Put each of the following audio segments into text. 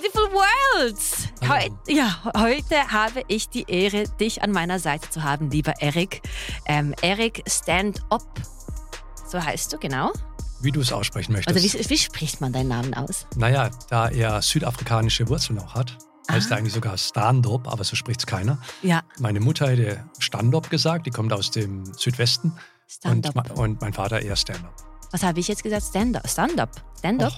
beautiful worlds! Heut, ja, heute habe ich die Ehre, dich an meiner Seite zu haben, lieber Eric. Ähm, Eric Stand Up, so heißt du, genau. Wie du es aussprechen möchtest. Also wie, wie spricht man deinen Namen aus? Naja, da er südafrikanische Wurzeln auch hat, heißt er eigentlich sogar Stand-up, aber so spricht es keiner. Ja, Meine Mutter hätte Stand-up gesagt, die kommt aus dem Südwesten. Und, Stand-up. ma- und mein Vater eher Stand-up. Was habe ich jetzt gesagt? Stand-up. Stand-up. Stand-up.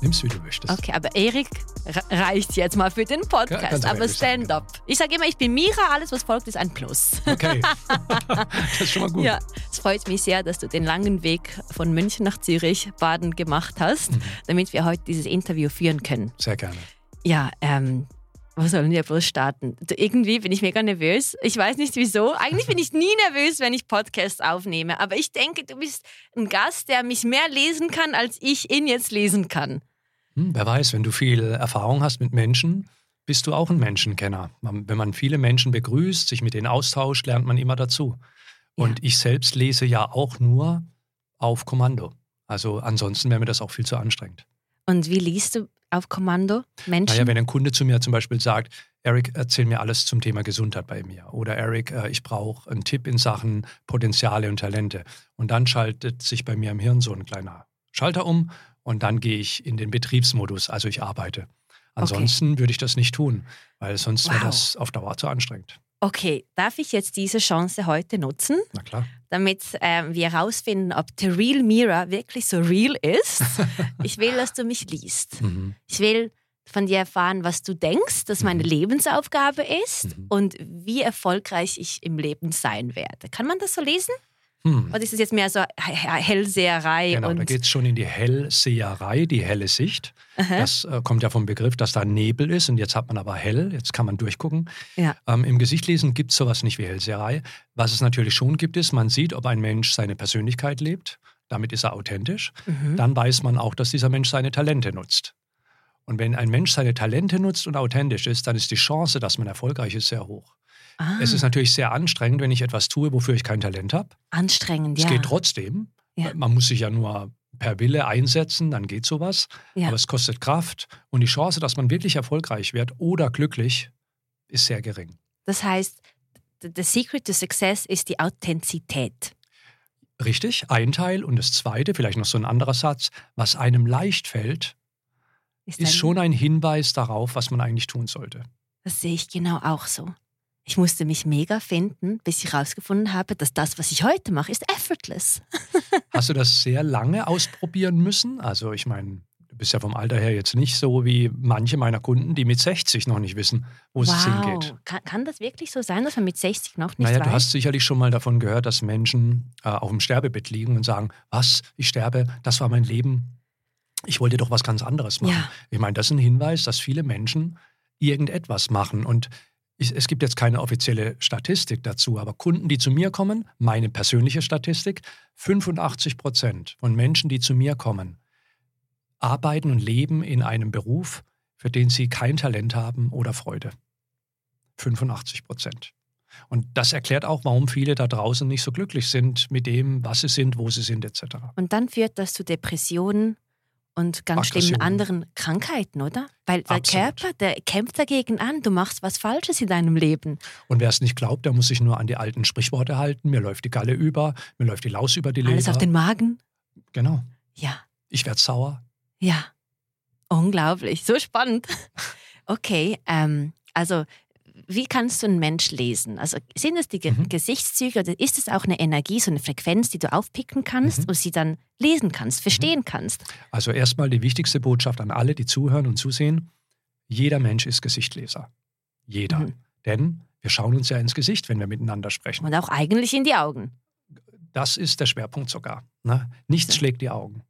Nimm's, wie du möchtest. Okay, aber Erik re- reicht jetzt mal für den Ja, Podcast. du aber Stand-up. Ich sage immer, ich bin Mira, alles was folgt ist ein Plus. Okay. das ist schon mal gut. Ja, es freut mich sehr, dass du den langen Weg von München nach Zürich, Baden gemacht hast, Mhm. damit wir heute dieses Interview führen können. Sehr gerne. Ja, ähm, wo sollen wir bloß starten? Irgendwie bin ich mega nervös. Ich weiß nicht wieso. Eigentlich bin ich nie nervös, wenn ich Podcasts aufnehme. Aber ich denke, du bist ein Gast, der mich mehr lesen kann, als ich ihn jetzt lesen kann. Hm, wer weiß, wenn du viel Erfahrung hast mit Menschen, bist du auch ein Menschenkenner. Man, wenn man viele Menschen begrüßt, sich mit denen austauscht, lernt man immer dazu. Und ich selbst lese ja auch nur auf Kommando. Also ansonsten wäre mir das auch viel zu anstrengend. Und wie liest du auf Kommando Menschen? Naja, wenn ein Kunde zu mir zum Beispiel sagt, Eric, erzähl mir alles zum Thema Gesundheit bei mir. Oder Eric, äh, ich brauche einen Tipp in Sachen Potenziale und Talente. Und dann schaltet sich bei mir im Hirn so ein kleiner Schalter um und dann gehe ich in den Betriebsmodus, also ich arbeite. Ansonsten würde ich das nicht tun, weil sonst wäre Wow. das auf Dauer zu anstrengend. Okay, darf ich jetzt diese Chance heute nutzen? Na klar. damit ähm, wir herausfinden, ob The Real Mira wirklich so real ist. ich will, dass du mich liest. Mhm. Ich will von dir erfahren, was du denkst, dass meine Mhm. Lebensaufgabe ist Mhm. und wie erfolgreich ich im Leben sein werde. Kann man das so lesen? Hm. Oder ist es jetzt mehr so He- He- Hellseherei? Genau, da geht es schon in die Hellseherei, die helle Sicht. Aha. Das äh, kommt ja vom Begriff, dass da Nebel ist und jetzt hat man aber hell, jetzt kann man durchgucken. Ja. Ähm, Im Gesichtlesen gibt es sowas nicht wie Hellseherei. Was es natürlich schon gibt, ist, man sieht, ob ein Mensch seine Persönlichkeit lebt, damit ist er authentisch. Mhm. Dann weiß man auch, dass dieser Mensch seine Talente nutzt. Und wenn ein Mensch seine Talente nutzt und authentisch ist, dann ist die Chance, dass man erfolgreich ist, sehr hoch. Ah, Es ist natürlich sehr anstrengend, wenn ich etwas tue, wofür ich kein Talent habe. anstrengend, Es ja. geht trotzdem. Ja. Man muss sich ja nur per Wille einsetzen, dann geht sowas. Ja. Aber es kostet Kraft und die Chance, dass man wirklich erfolgreich wird oder glücklich, ist sehr gering. Das heißt, the secret to success ist die Authentizität. Richtig, ein Teil. Und das zweite, vielleicht noch so ein anderer Satz, was einem leicht fällt, Ist ist schon ein Hinweis darauf, was man eigentlich tun sollte. Das sehe ich genau auch so. Ich musste mich mega finden, bis ich herausgefunden habe, dass das, was ich heute mache, ist effortless. Hast du das sehr lange ausprobieren müssen? Also ich meine, du bist ja vom Alter her jetzt nicht so wie manche meiner Kunden, die mit 60 noch nicht wissen, wo es hingeht. Kann, kann das wirklich so sein, dass man mit 60 noch nicht Naja, weiß? du hast sicherlich schon mal davon gehört, dass Menschen äh, auf dem Sterbebett liegen und sagen, was, ich sterbe, das war mein Leben. Ich wollte doch was ganz anderes machen. Ja. Ich meine, das ist ein Hinweis, dass viele Menschen irgendetwas machen. Und ich, es gibt jetzt keine offizielle Statistik dazu, aber Kunden, die zu mir kommen, meine persönliche Statistik, 85 Prozent von Menschen, die zu mir kommen, arbeiten und leben in einem Beruf, für den sie kein Talent haben oder Freude. 85 Prozent. Und das erklärt auch, warum viele da draußen nicht so glücklich sind mit dem, was sie sind, wo sie sind, etc. Und dann führt das zu Depressionen und ganz schlimmen anderen Krankheiten, oder? Weil der Absolut. Körper, der kämpft dagegen an. Du machst was Falsches in deinem Leben. Und wer es nicht glaubt, der muss sich nur an die alten Sprichworte halten. Mir läuft die Galle über, mir läuft die Laus über die Leber. Alles auf den Magen. genau. Ja, Ich werde sauer. ja. Unglaublich. So spannend. Okay, ähm, also wie kannst du einen Mensch lesen? Also sind es die Ge Mhm. Gesichtszüge oder ist es auch eine Energie, so eine Frequenz, die du aufpicken kannst Mhm. und sie dann lesen kannst, verstehen kannst? Also erstmal die wichtigste Botschaft an alle, die zuhören und zusehen. Jeder Mensch ist Gesichtleser. Jeder. Mhm. Denn wir schauen uns ja ins Gesicht, wenn wir miteinander sprechen. Und auch eigentlich in die Augen. Das ist der Schwerpunkt sogar. Ne? Nichts schlägt die Augen.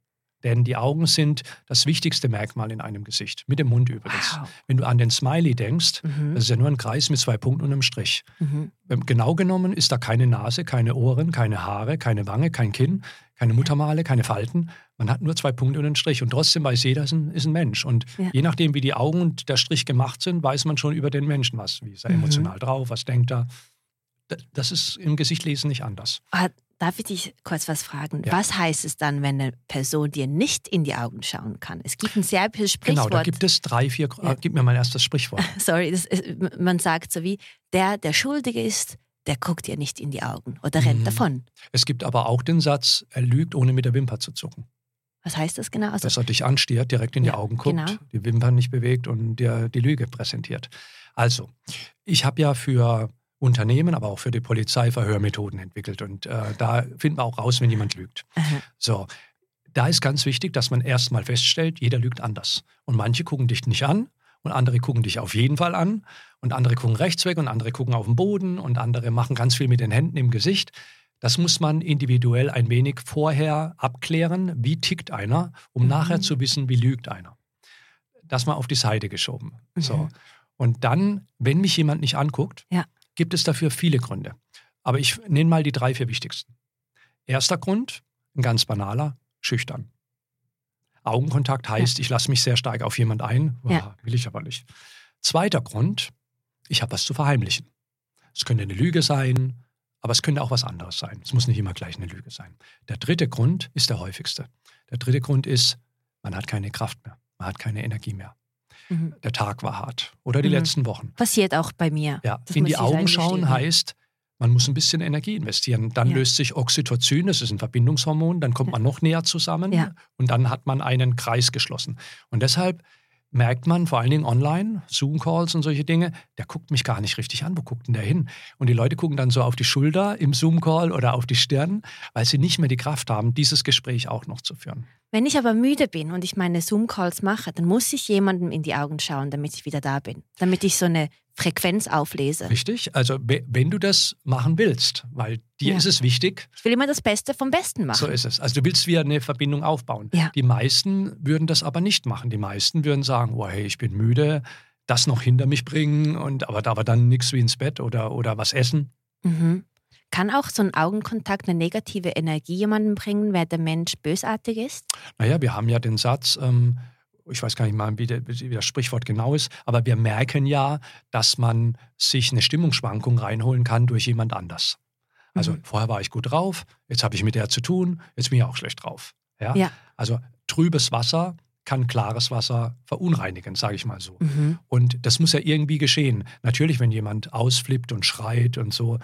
Denn die Augen sind das wichtigste Merkmal in einem Gesicht. Mit dem Mund übrigens. Wow. Wenn du an den Smiley denkst, Mhm. das ist ja nur ein Kreis mit zwei Punkten und einem Strich. Mhm. Ähm, Genau genommen ist da keine Nase, keine Ohren, keine Haare, keine Wange, kein Kinn, keine Muttermale, keine Falten. Man hat nur zwei Punkte und einen Strich. Und trotzdem weiß jeder, ist ein, ist ein Mensch. Und Ja. je nachdem, wie die Augen und der Strich gemacht sind, weiß man schon über den Menschen was. Wie ist er Mhm. emotional drauf, was denkt er. Das ist im Gesichtlesen nicht anders. Darf ich dich kurz was fragen? Ja. Was heißt es dann, wenn eine Person dir nicht in die Augen schauen kann? Es gibt ein serbisches Genau, Sprichwort. da gibt es drei, vier. Ja. Äh, gib mir mein erstes Sprichwort. Sorry, ist, man sagt so wie, der, der schuldig ist, der guckt dir nicht in die Augen oder rennt Mhm. davon. Es gibt aber auch den Satz, er lügt, ohne mit der Wimper zu zucken. Was heißt das genau? Also, Dass er dich anstiert, direkt in die Ja, Augen guckt, genau. die Wimpern nicht bewegt und dir die Lüge präsentiert. Also, ich habe ja für Unternehmen, aber auch für die Polizei Verhörmethoden entwickelt. Und äh, da finden wir auch raus, wenn jemand lügt. Aha. So, da ist ganz wichtig, dass man erstmal feststellt, jeder lügt anders. Und manche gucken dich nicht an und andere gucken dich auf jeden Fall an und andere gucken rechts weg und andere gucken auf den Boden und andere machen ganz viel mit den Händen im Gesicht. Das muss man individuell ein wenig vorher abklären, wie tickt einer, um Mhm. nachher zu wissen, wie lügt einer. Das mal auf die Seite geschoben. So. Mhm. Und dann, wenn mich jemand nicht anguckt, Ja. Gibt es dafür viele Gründe. Aber ich nenne mal die drei, vier wichtigsten. Erster Grund, ein ganz banaler, schüchtern. Augenkontakt heißt, ich lasse mich sehr stark auf jemand ein. Boah, Ja. Will ich aber nicht. Zweiter Grund, ich habe was zu verheimlichen. Es könnte eine Lüge sein, aber es könnte auch was anderes sein. Es muss nicht immer gleich eine Lüge sein. Der dritte Grund ist der häufigste. Der dritte Grund ist, man hat keine Kraft mehr. Man hat keine Energie mehr. Mhm. Der Tag war hart. Oder die Mhm. letzten Wochen. Passiert auch bei mir. Ja, in die Augen schauen heißt, man muss ein bisschen Energie investieren. Dann Ja. löst sich Oxytocin, das ist ein Verbindungshormon, dann kommt Ja. man noch näher zusammen Ja. und dann hat man einen Kreis geschlossen. Und deshalb merkt man vor allen Dingen online, Zoom-Calls und solche Dinge, der guckt mich gar nicht richtig an. Wo guckt denn der hin? Und die Leute gucken dann so auf die Schulter im Zoom-Call oder auf die Stirn, weil sie nicht mehr die Kraft haben, dieses Gespräch auch noch zu führen. Wenn ich aber müde bin und ich meine Zoom-Calls mache, dann muss ich jemandem in die Augen schauen, damit ich wieder da bin. Damit ich so eine Frequenz auflese. Richtig? Also, we- wenn du das machen willst, weil dir Ja. ist es wichtig, Ich will immer das Beste vom Besten machen. So ist es. Also du willst wieder eine Verbindung aufbauen. Ja. Die meisten würden das aber nicht machen. Die meisten würden sagen, oh hey, ich bin müde, das noch hinter mich bringen und aber, aber dann nichts wie ins Bett oder, oder was essen. Mhm. Kann auch so ein Augenkontakt eine negative Energie jemandem bringen, wer der Mensch bösartig ist? Naja, wir haben ja den Satz, ähm, ich weiß gar nicht mal, wie, das Sprichwort genau ist, aber wir merken ja, dass man sich eine Stimmungsschwankung reinholen kann durch jemand anders. Also Mhm. vorher war ich gut drauf, jetzt habe ich mit der zu tun, jetzt bin ich auch schlecht drauf. Ja? Ja. Also trübes Wasser kann klares Wasser verunreinigen, sage ich mal so. Mhm. Und das muss ja irgendwie geschehen. Natürlich, wenn jemand ausflippt und schreit und so,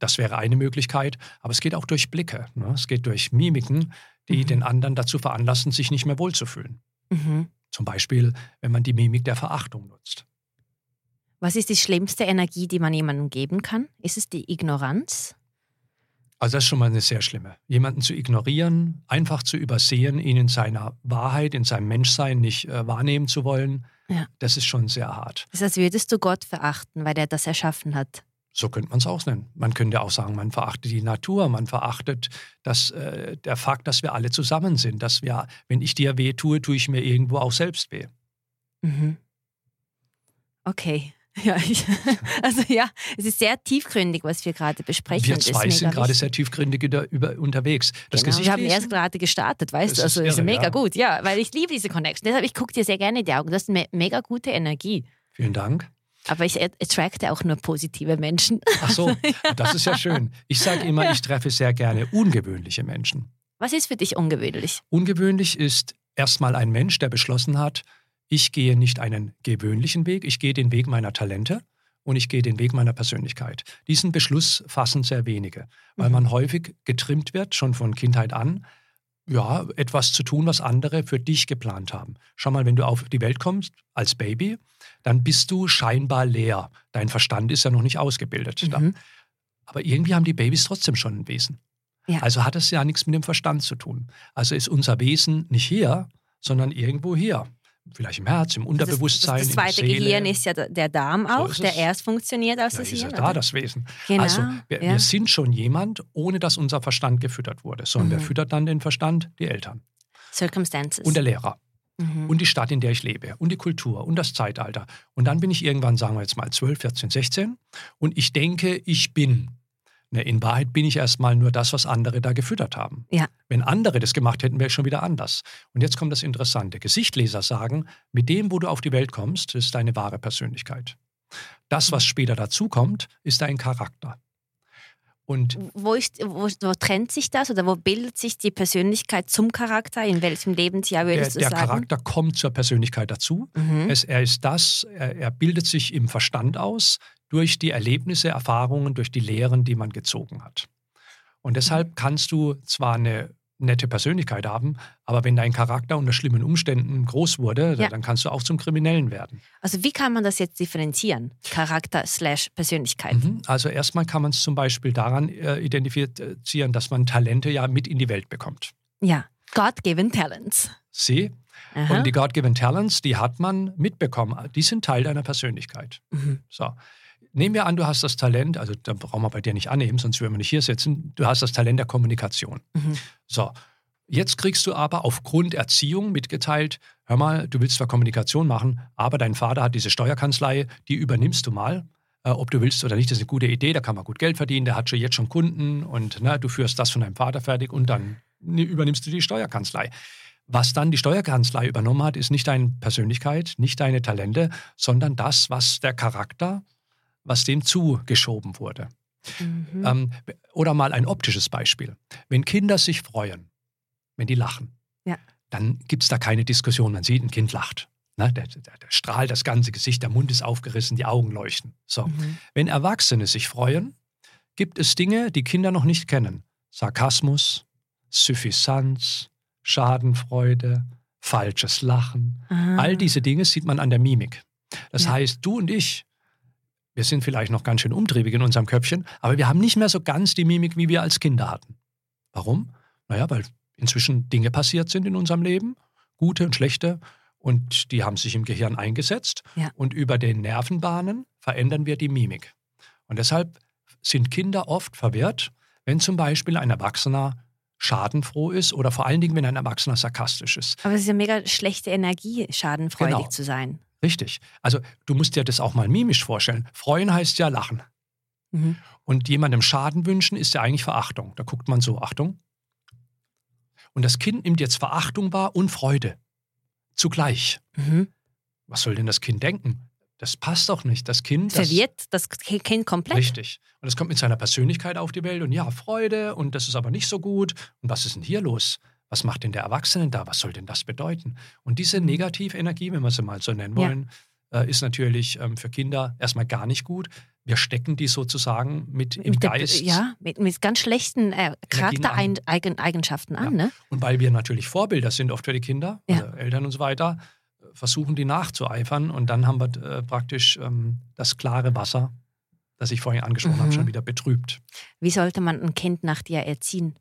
das wäre eine Möglichkeit. Aber es geht auch durch Blicke. Ne? Es geht durch Mimiken, die Mhm. den anderen dazu veranlassen, sich nicht mehr wohlzufühlen. Mhm. Zum Beispiel, wenn man die Mimik der Verachtung nutzt. Was ist die schlimmste Energie, die man jemandem geben kann? Ist es die Ignoranz? Also das ist schon mal eine sehr schlimme. Jemanden zu ignorieren, einfach zu übersehen, ihn in seiner Wahrheit, in seinem Menschsein nicht äh, wahrnehmen zu wollen, Ja. das ist schon sehr hart. Das ist, als würdest du Gott verachten, weil der das erschaffen hat. So könnte man es auch nennen. Man könnte auch sagen, man verachtet die Natur, man verachtet das, äh, der Fakt, dass wir alle zusammen sind, dass wir, wenn ich dir weh tue, tue ich mir irgendwo auch selbst weh. Mhm. Okay. Ja, ich, also ja, es ist sehr tiefgründig, was wir gerade besprechen. wir ist zwei sind gerade sehr tiefgründig über, über, unterwegs. Das genau. Gesicht Wir haben lesen, erst gerade gestartet, weißt Das du? ist Also ist irre, mega ja. gut, ja, weil ich liebe diese Connection. Deshalb, ich gucke dir sehr gerne in die Augen. Du hast eine mega gute Energie. Vielen Dank. Aber ich attracte auch nur positive Menschen. Ach so, das ist ja schön. Ich sage immer, ich treffe sehr gerne ungewöhnliche Menschen. Was ist für dich ungewöhnlich? Ungewöhnlich ist erstmal ein Mensch, der beschlossen hat, ich gehe nicht einen gewöhnlichen Weg, ich gehe den Weg meiner Talente und ich gehe den Weg meiner Persönlichkeit. Diesen Beschluss fassen sehr wenige, weil Mhm. man häufig getrimmt wird, schon von Kindheit an, ja, etwas zu tun, was andere für dich geplant haben. Schau mal, wenn du auf die Welt kommst als Baby, dann bist du scheinbar leer. Dein Verstand ist ja noch nicht ausgebildet. Da. Mhm. Aber irgendwie haben die Babys trotzdem schon ein Wesen. Ja. Also hat es ja nichts mit dem Verstand zu tun. Also ist unser Wesen nicht hier, sondern irgendwo hier. Vielleicht im Herz, im Unterbewusstsein. Das, das, das zweite. Gehirn ist ja der- Darm So auch, ist der erst funktioniert als ja, das ist ja Hirn. da oder? das Wesen. Genau, Also wir, ja. wir sind schon jemand, ohne dass unser Verstand gefüttert wurde. Sondern wer Mhm. füttert dann den Verstand? Die Eltern Circumstances. und der Lehrer mhm. und die Stadt, in der ich lebe und die Kultur und das Zeitalter. Und dann bin ich irgendwann, sagen wir jetzt mal 12, 14, 16 und ich denke, ich bin. Ne, in Wahrheit bin ich erstmal nur das, was andere da gefüttert haben. Ja. Wenn andere das gemacht hätten, wäre ich schon wieder anders. Und jetzt kommt das Interessante. Gesichtleser sagen, mit dem, wo du auf die Welt kommst, ist deine wahre Persönlichkeit. Das, was später dazukommt, ist dein Charakter. Und Wo, ist, wo, wo trennt sich das oder wo bildet sich die Persönlichkeit zum Charakter? In welchem Lebensjahr der, würdest du der sagen? Charakter kommt zur Persönlichkeit dazu. Mhm. Es, er ist das, er, er bildet sich im Verstand aus durch die Erlebnisse, Erfahrungen, durch die Lehren, die man gezogen hat. Und Mhm. deshalb kannst du zwar eine nette Persönlichkeit haben, aber wenn dein Charakter unter schlimmen Umständen groß wurde, Ja. dann kannst du auch zum Kriminellen werden. Also wie kann man das jetzt differenzieren? Charakter slash Persönlichkeit. Mhm. Also erstmal kann man es zum Beispiel daran äh, identifizieren, dass man Talente ja mit in die Welt bekommt. Ja, God-given talents. Sie Aha. und die God-given Talents, die hat man mitbekommen. Die sind Teil deiner Persönlichkeit. Mhm. So. Nehmen wir an, du hast das Talent, also da brauchen wir bei dir nicht annehmen, sonst würden wir nicht hier sitzen. Du hast das Talent der Kommunikation. Mhm. So. Jetzt kriegst du aber aufgrund Erziehung mitgeteilt, hör mal, du willst zwar Kommunikation machen, aber dein Vater hat diese Steuerkanzlei, die übernimmst du mal. Äh, ob du willst oder nicht, das ist eine gute Idee, da kann man gut Geld verdienen, der hat schon jetzt schon Kunden und ne, du führst das von deinem Vater fertig und dann übernimmst du die Steuerkanzlei. Was dann die Steuerkanzlei übernommen hat, ist nicht deine Persönlichkeit, nicht deine Talente, sondern das, was der Charakter, was dem zugeschoben wurde. Mhm. Ähm, oder mal ein optisches Beispiel. Wenn Kinder sich freuen, wenn die lachen, Ja. dann gibt es da keine Diskussion. Man sieht, ein Kind lacht. Ne? Der, der, der strahlt das ganze Gesicht, der Mund ist aufgerissen, die Augen leuchten. So. Mhm. Wenn Erwachsene sich freuen, gibt es Dinge, die Kinder noch nicht kennen. Sarkasmus, Suffisanz, Schadenfreude, falsches Lachen. Aha. All diese Dinge sieht man an der Mimik. Das Ja. heißt, du und ich, wir sind vielleicht noch ganz schön umtriebig in unserem Köpfchen, aber wir haben nicht mehr so ganz die Mimik, wie wir als Kinder hatten. Warum? Naja, weil inzwischen Dinge passiert sind in unserem Leben, gute und schlechte, und die haben sich im Gehirn eingesetzt. Ja. Und über den Nervenbahnen verändern wir die Mimik. Und deshalb sind Kinder oft verwirrt, wenn zum Beispiel ein Erwachsener schadenfroh ist oder vor allen Dingen, wenn ein Erwachsener sarkastisch ist. Aber es ist ja mega schlechte Energie, schadenfreudig Genau. zu sein. Richtig. Also du musst dir das auch mal mimisch vorstellen. Freuen heißt ja lachen. Mhm. Und jemandem Schaden wünschen ist ja eigentlich Verachtung. Da guckt man so, Achtung. Und das Kind nimmt jetzt Verachtung wahr und Freude. Zugleich. Mhm. Was soll denn das Kind denken? Das passt doch nicht. Das Kind. Das, Verwirrt das Kind komplett. Richtig. Und es kommt mit seiner Persönlichkeit auf die Welt und ja, Freude und das ist aber nicht so gut. Und was ist denn hier los? Was macht denn der Erwachsene da? Was soll denn das bedeuten? Und diese Negativenergie, wenn wir sie mal so nennen Ja. wollen, äh, ist natürlich ähm, für Kinder erstmal gar nicht gut. Wir stecken die sozusagen mit im mit der, Geist. ja, mit, mit ganz schlechten äh, Charaktereigenschaften an. Ne? Und weil wir natürlich Vorbilder sind oft für die Kinder, Ja. also Eltern und so weiter, äh, versuchen die nachzueifern und dann haben wir äh, praktisch ähm, das klare Wasser, das ich vorhin angesprochen habe, Mhm. schon wieder betrübt. Wie sollte man ein Kind nach dir erziehen?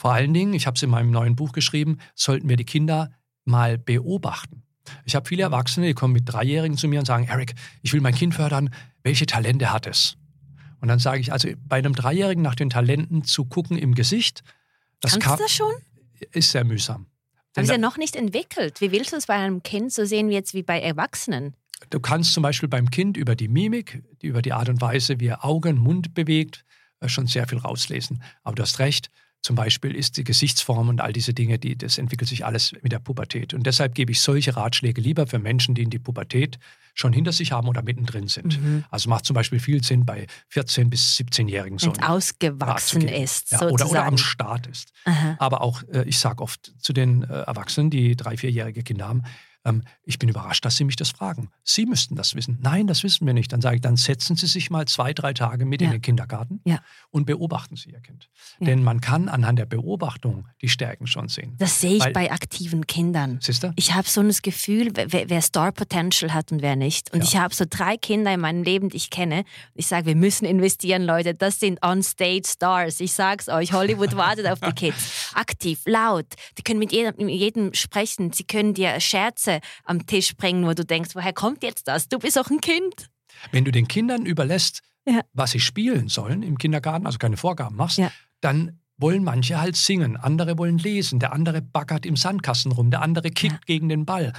Vor allen Dingen, ich habe es in meinem neuen Buch geschrieben, sollten wir die Kinder mal beobachten. Ich habe viele Erwachsene, die kommen mit Dreijährigen zu mir und sagen, Eric, ich will mein Kind fördern, welche Talente hat es? Und dann sage ich, also bei einem Dreijährigen nach den Talenten zu gucken im Gesicht, das Kannst kann, du das schon? ist sehr mühsam. Aber ist ja noch nicht entwickelt. Wie willst du es bei einem Kind so sehen wie jetzt wie bei Erwachsenen? Du kannst zum Beispiel beim Kind über die Mimik, über die Art und Weise, wie er Augen, Mund bewegt, äh, schon sehr viel rauslesen. Aber du hast recht, zum Beispiel ist die Gesichtsform und all diese Dinge, die, das entwickelt sich alles mit der Pubertät. Und deshalb gebe ich solche Ratschläge lieber für Menschen, die in die Pubertät schon hinter sich haben oder mittendrin sind. Mhm. Also macht zum Beispiel viel Sinn bei 14- bis 17-Jährigen so Wenn ausgewachsen ist, Ja, oder, oder am Start ist. Aha. Aber auch, äh, ich sage oft zu den äh, Erwachsenen, die drei, vierjährige Kinder haben, ähm, ich bin überrascht, dass Sie mich das fragen. Sie müssten das wissen. Nein, das wissen wir nicht. Dann sage ich, dann setzen Sie sich mal zwei, drei Tage mit in Ja. den Kindergarten Ja. und beobachten Sie Ihr Kind. Ja. Denn man kann anhand der Beobachtung die Stärken schon sehen. Das sehe ich Weil- bei aktiven Kindern. Siehst du? Ich habe so ein Gefühl, wer, wer Star Potential hat und wer nicht. Und ich habe so drei Kinder in meinem Leben, die ich kenne. Ich sage, wir müssen investieren, Leute. Das sind on-stage Stars. Ich sag's euch, Hollywood wartet auf die Kids. Aktiv, laut. Die können mit jedem, mit jedem sprechen. Sie können dir Scherze am Tisch bringen, wo du denkst, woher kommt jetzt das? Du bist auch ein Kind. Wenn du den Kindern überlässt, Ja. was sie spielen sollen im Kindergarten, also keine Vorgaben machst, Ja. dann wollen manche halt singen, andere wollen lesen, der andere baggert im Sandkasten rum, der andere kickt Ja. gegen den Ball.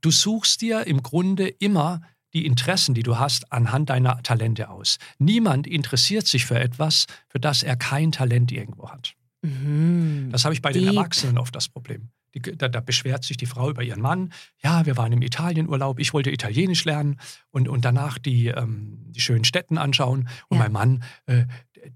Du suchst dir im Grunde immer die Interessen, die du hast, anhand deiner Talente aus. Niemand interessiert sich für etwas, für das er kein Talent irgendwo hat. Mhm. Das habe ich bei den Deep. Erwachsenen oft das Problem. Die, da, da, beschwert sich die Frau über ihren Mann. Ja, wir waren im Italienurlaub, ich wollte Italienisch lernen und, und danach die, ähm, die schönen Städten anschauen. Und ja. mein Mann, äh,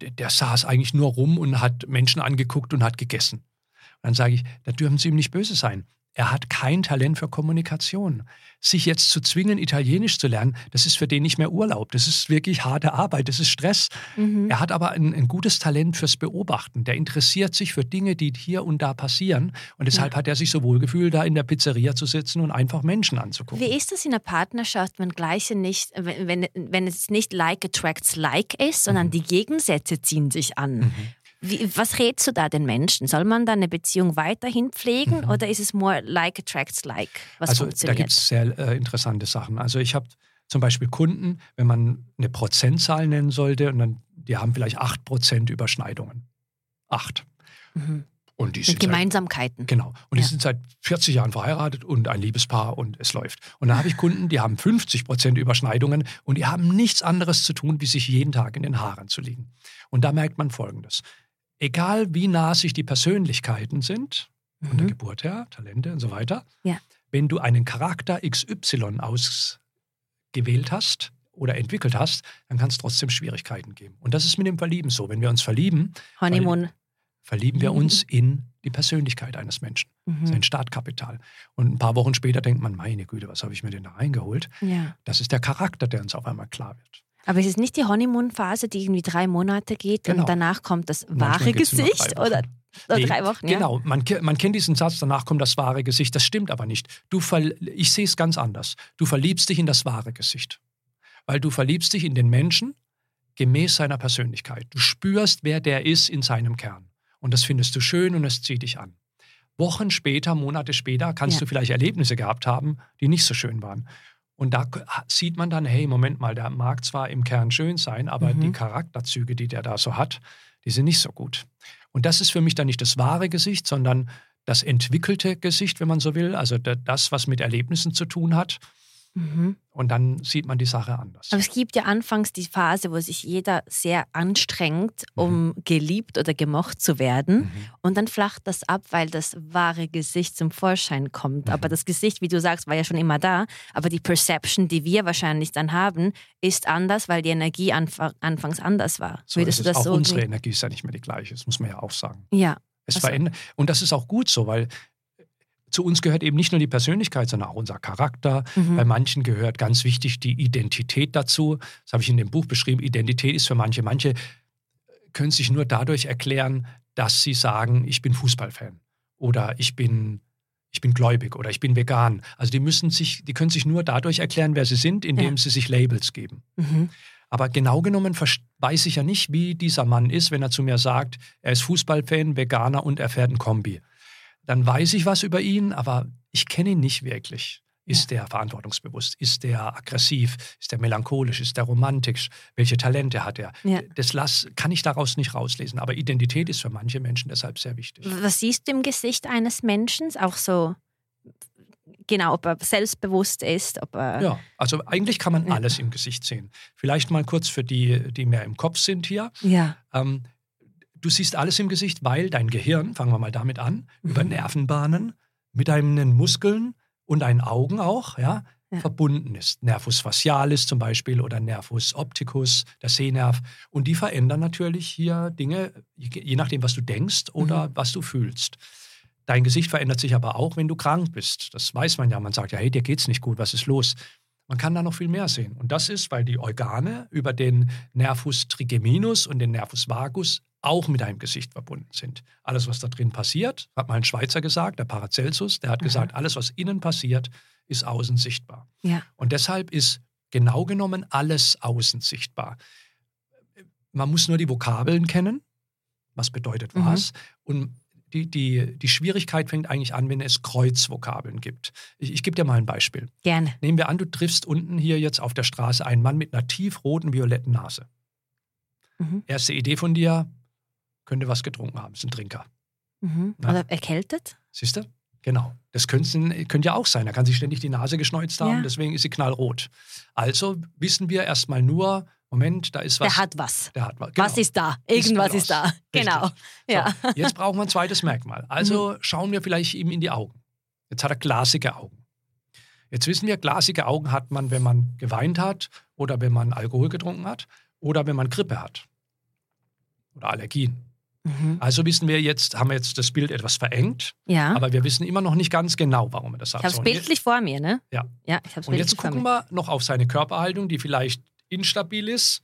der, der, saß eigentlich nur rum und hat Menschen angeguckt und hat gegessen. Und dann sage ich, da dürfen Sie ihm nicht böse sein. Er hat kein Talent für Kommunikation. Sich jetzt zu zwingen, Italienisch zu lernen, das ist für den nicht mehr Urlaub. Das ist wirklich harte Arbeit, das ist Stress. Mhm. Er hat aber ein, ein, gutes Talent fürs Beobachten. Der interessiert sich für Dinge, die hier und da passieren. Und deshalb ja. hat er sich so wohlgefühlt, da in der Pizzeria zu sitzen und einfach Menschen anzugucken. Wie ist das in einer Partnerschaft, wenn gleiche nicht, wenn, wenn es nicht like attracts like ist, sondern mhm. die Gegensätze ziehen sich an? Mhm. Wie, was rätst du da den Menschen? Soll man da eine Beziehung weiterhin pflegen mhm. oder ist es more like attracts like? Was also da gibt es sehr äh, interessante Sachen. Also ich habe zum Beispiel Kunden, wenn man eine Prozentzahl nennen sollte, und dann, die haben vielleicht 8% Überschneidungen. Acht. Mhm. Und die Mit Gemeinsamkeiten. Seit, genau. Und ja. die sind seit 40 Jahren verheiratet und ein Liebespaar und es läuft. Und da habe ich Kunden, die haben 50% Überschneidungen und die haben nichts anderes zu tun, wie sich jeden Tag in den Haaren zu liegen. Und da merkt man Folgendes egal wie nah sich die Persönlichkeiten sind, mhm. von der mhm. Geburt her, Talente und so weiter, ja. wenn du einen Charakter XY ausgewählt hast oder entwickelt hast, dann kann es trotzdem Schwierigkeiten geben. Und das ist mit dem Verlieben so. Wenn wir uns verlieben, Honeymoon. verlieben wir uns in die Persönlichkeit eines Menschen, mhm. sein Startkapital. Und ein paar Wochen später denkt man, meine Güte, was habe ich mir denn da reingeholt? Ja. Das ist der Charakter, der uns auf einmal klar wird. Aber es ist nicht die Honeymoon-Phase, die irgendwie drei Monate geht genau. und danach kommt das wahre Gesicht oder, oder nee, drei Wochen. Ja? Genau, man, man kennt diesen Satz, danach kommt das wahre Gesicht. Das stimmt aber nicht. Du ich sehe es ganz anders. Du verliebst dich in das wahre Gesicht. Weil du verliebst dich in den Menschen gemäß seiner Persönlichkeit. Du spürst, wer der ist in seinem Kern. Und das findest du schön und es zieht dich an. Wochen später, Monate später kannst ja. du vielleicht Erlebnisse gehabt haben, die nicht so schön waren. Und da sieht man dann, hey, Moment mal, der mag zwar im Kern schön sein, aber mhm. die Charakterzüge, die der da so hat, die sind nicht so gut. Und das ist für mich dann nicht das wahre Gesicht, sondern das entwickelte Gesicht, wenn man so will, also das, was mit Erlebnissen zu tun hat. Mhm. Und dann sieht man die Sache anders. Aber es gibt ja anfangs die Phase, wo sich jeder sehr anstrengt, um mhm. geliebt oder gemocht zu werden. Mhm. Und dann flacht das ab, weil das wahre Gesicht zum Vorschein kommt. Aber mhm. das Gesicht, wie du sagst, war ja schon immer da. Aber die Perception, die wir wahrscheinlich dann haben, ist anders, weil die Energie anfangs anders war. So Würdest du das auch so unsere Energie ist ja nicht mehr die gleiche, das muss man ja auch sagen. Ja. Es also. verändert. Und das ist auch gut so, weil zu uns gehört eben nicht nur die Persönlichkeit, sondern auch unser Charakter. Mhm. Bei manchen gehört ganz wichtig die Identität dazu. Das habe ich in dem Buch beschrieben. Identität ist für manche. Manche können sich nur dadurch erklären, dass sie sagen, ich bin Fußballfan oder ich bin ich bin gläubig oder ich bin vegan. Also die müssen sich, die können sich nur dadurch erklären, wer sie sind, indem ja. sie sich Labels geben. Mhm. Aber genau genommen weiß ich ja nicht, wie dieser Mann ist, wenn er zu mir sagt, er ist Fußballfan, Veganer und er fährt ein Kombi dann weiß ich was über ihn, aber ich kenne ihn nicht wirklich. Ist ja. der verantwortungsbewusst? Ist der aggressiv? Ist der melancholisch? Ist der romantisch? Welche Talente hat er? Ja. Das las, kann ich daraus nicht rauslesen. Aber Identität ist für manche Menschen deshalb sehr wichtig. Was siehst du im Gesicht eines Menschen? Auch so, genau, ob er selbstbewusst ist? Ob er ja, also eigentlich kann man ja. alles im Gesicht sehen. Vielleicht mal kurz für die, die mehr im Kopf sind hier. Ja. Ähm, Du siehst alles im Gesicht, weil dein Gehirn, fangen wir mal damit an, mhm. über Nervenbahnen mit deinen Muskeln und deinen Augen auch, ja, ja. verbunden ist. Nervus facialis zum Beispiel oder Nervus opticus, der Sehnerv. Und die verändern natürlich hier Dinge, je nachdem, was du denkst oder mhm. was du fühlst. Dein Gesicht verändert sich aber auch, wenn du krank bist. Das weiß man ja. Man sagt ja, hey, dir geht's nicht gut, was ist los? Man kann da noch viel mehr sehen. Und das ist, weil die Organe über den Nervus trigeminus und den Nervus vagus auch mit deinem Gesicht verbunden sind. Alles, was da drin passiert, hat mal ein Schweizer gesagt, der Paracelsus, der hat mhm. gesagt, alles, was innen passiert, ist außen sichtbar. Ja. Und deshalb ist genau genommen alles außen sichtbar. Man muss nur die Vokabeln kennen, was bedeutet mhm. was. Und die, die, die Schwierigkeit fängt eigentlich an, wenn es Kreuzvokabeln gibt. Ich, ich gebe dir mal ein Beispiel. Gerne. Nehmen wir an, du triffst unten hier jetzt auf der Straße einen Mann mit einer tiefroten, violetten Nase. Mhm. Erste Idee von dir, könnte was getrunken haben, ist ein Trinker. Mhm. Oder erkältet? Siehst du? Genau. Das könnte, könnte ja auch sein. Er kann sich ständig die Nase geschneuzt haben, ja. deswegen ist sie knallrot. Also wissen wir erstmal nur, Moment, da ist was. Der hat was. Der hat was. Was genau. ist da? Irgendwas los. ist da. Genau. Ja. So, jetzt brauchen wir ein zweites Merkmal. Also schauen wir vielleicht ihm in die Augen. Jetzt hat er glasige Augen. Jetzt wissen wir, glasige Augen hat man, wenn man geweint hat oder wenn man Alkohol getrunken hat oder wenn man Grippe hat oder Allergien. Mhm. Also wissen wir jetzt, haben wir jetzt das Bild etwas verengt, Ja. aber wir wissen immer noch nicht ganz genau, warum er das hat. ich habe es bildlich vor mir, ne? Ja. Ja, ich habe es Und jetzt gucken wir noch auf seine Körperhaltung, die vielleicht instabil ist.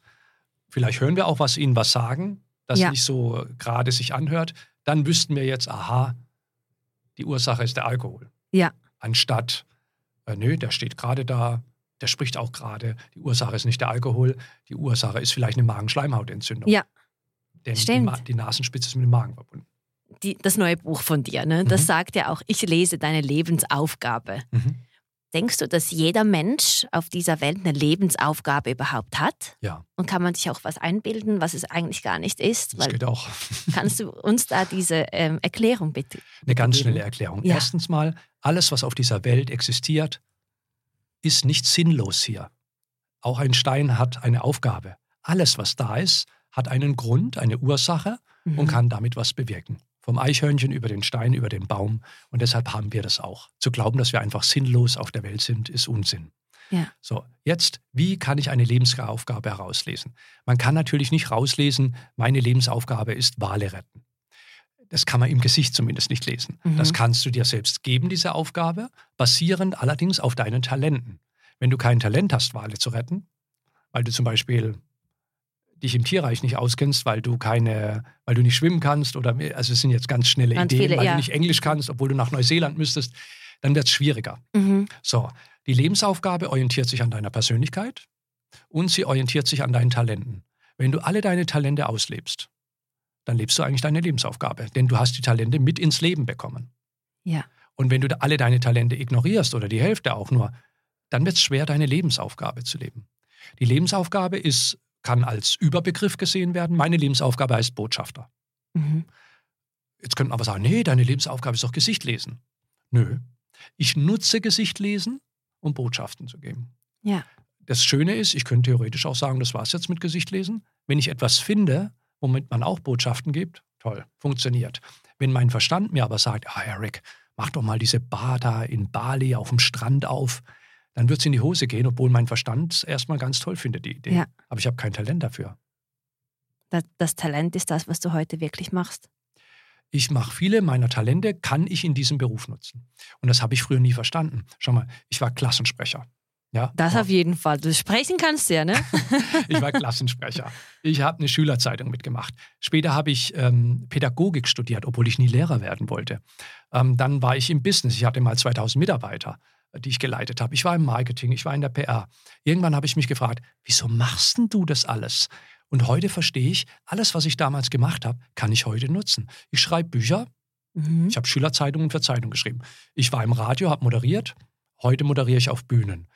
Vielleicht hören wir auch, was ihnen was sagen, das Ja. nicht so gerade sich anhört. Dann wüssten wir jetzt, aha, die Ursache ist der Alkohol. Ja. Anstatt, äh, nö, der steht gerade da, der spricht auch gerade. Die Ursache ist nicht der Alkohol, die Ursache ist vielleicht eine Magenschleimhautentzündung. Ja. Denn die, Stimmt. Ma die Nasenspitze ist mit dem Magen verbunden. Die, das neue Buch von dir, ne? Das Mhm. sagt ja auch, ich lese deine Lebensaufgabe. Mhm. Denkst du, dass jeder Mensch auf dieser Welt eine Lebensaufgabe überhaupt hat? Ja, Und kann man sich auch was einbilden, was es eigentlich gar nicht ist? das geht auch. kannst du uns da diese ähm, Erklärung bitte? Eine ganz geben? schnelle Erklärung. Ja. Erstens mal, alles, was auf dieser Welt existiert, ist nicht sinnlos hier. Auch ein Stein hat eine Aufgabe. Alles, was da ist, hat einen Grund, eine Ursache und Mhm. kann damit was bewirken. Vom Eichhörnchen über den Stein, über den Baum. Und deshalb haben wir das auch. Zu glauben, dass wir einfach sinnlos auf der Welt sind, ist Unsinn. Ja. So, jetzt, wie kann ich eine Lebensaufgabe herauslesen? Man kann natürlich nicht rauslesen, meine Lebensaufgabe ist Wale retten. Das kann man im Gesicht zumindest nicht lesen. Mhm. Das kannst du dir selbst geben, diese Aufgabe, basierend allerdings auf deinen Talenten. Wenn du kein Talent hast, Wale zu retten, weil du zum Beispiel dich im Tierreich nicht auskennst, weil du keine, weil du nicht schwimmen kannst oder also es sind jetzt ganz schnelle Ganz Ideen, viele, weil ja. du nicht Englisch kannst, obwohl du nach Neuseeland müsstest, dann wird es schwieriger. Mhm. So, die Lebensaufgabe orientiert sich an deiner Persönlichkeit und sie orientiert sich an deinen Talenten. Wenn du alle deine Talente auslebst, dann lebst du eigentlich deine Lebensaufgabe, denn du hast die Talente mit ins Leben bekommen. Ja. Und wenn du alle deine Talente ignorierst oder die Hälfte auch nur, dann wird es schwer, deine Lebensaufgabe zu leben. Die Lebensaufgabe ist, kann als Überbegriff gesehen werden. Meine Lebensaufgabe heißt Botschafter. Mhm. Jetzt könnte man aber sagen, nee, deine Lebensaufgabe ist doch Gesicht lesen. Nö. Ich nutze Gesicht lesen, um Botschaften zu geben. Ja. Das Schöne ist, ich könnte theoretisch auch sagen, das war's jetzt mit Gesicht lesen. Wenn ich etwas finde, womit man auch Botschaften gibt, toll, funktioniert. Wenn mein Verstand mir aber sagt, ah, Eric, mach doch mal diese Bar da in Bali auf dem Strand auf, dann wird es in die Hose gehen, obwohl mein Verstand erstmal ganz toll findet, die Idee. Ja. Aber ich habe kein Talent dafür. Das, das Talent ist das, was du heute wirklich machst. Ich mache viele meiner Talente, kann ich in diesem Beruf nutzen. Und das habe ich früher nie verstanden. Schau mal, ich war Klassensprecher. Ja, Das war- auf jeden Fall. Du sprechen kannst ja, ne? ich war Klassensprecher. Ich habe eine Schülerzeitung mitgemacht. Später habe ich ähm, Pädagogik studiert, obwohl ich nie Lehrer werden wollte. Ähm, dann war ich im Business. Ich hatte mal 2000 Mitarbeiter, die ich geleitet habe. Ich war im Marketing, ich war in der PR. Irgendwann habe ich mich gefragt, wieso machst denn du das alles? Und heute verstehe ich, alles, was ich damals gemacht habe, kann ich heute nutzen. Ich schreibe Bücher, Mhm. ich habe Schülerzeitungen für Zeitungen geschrieben. Ich war im Radio, habe moderiert. Heute moderiere ich auf Bühnen.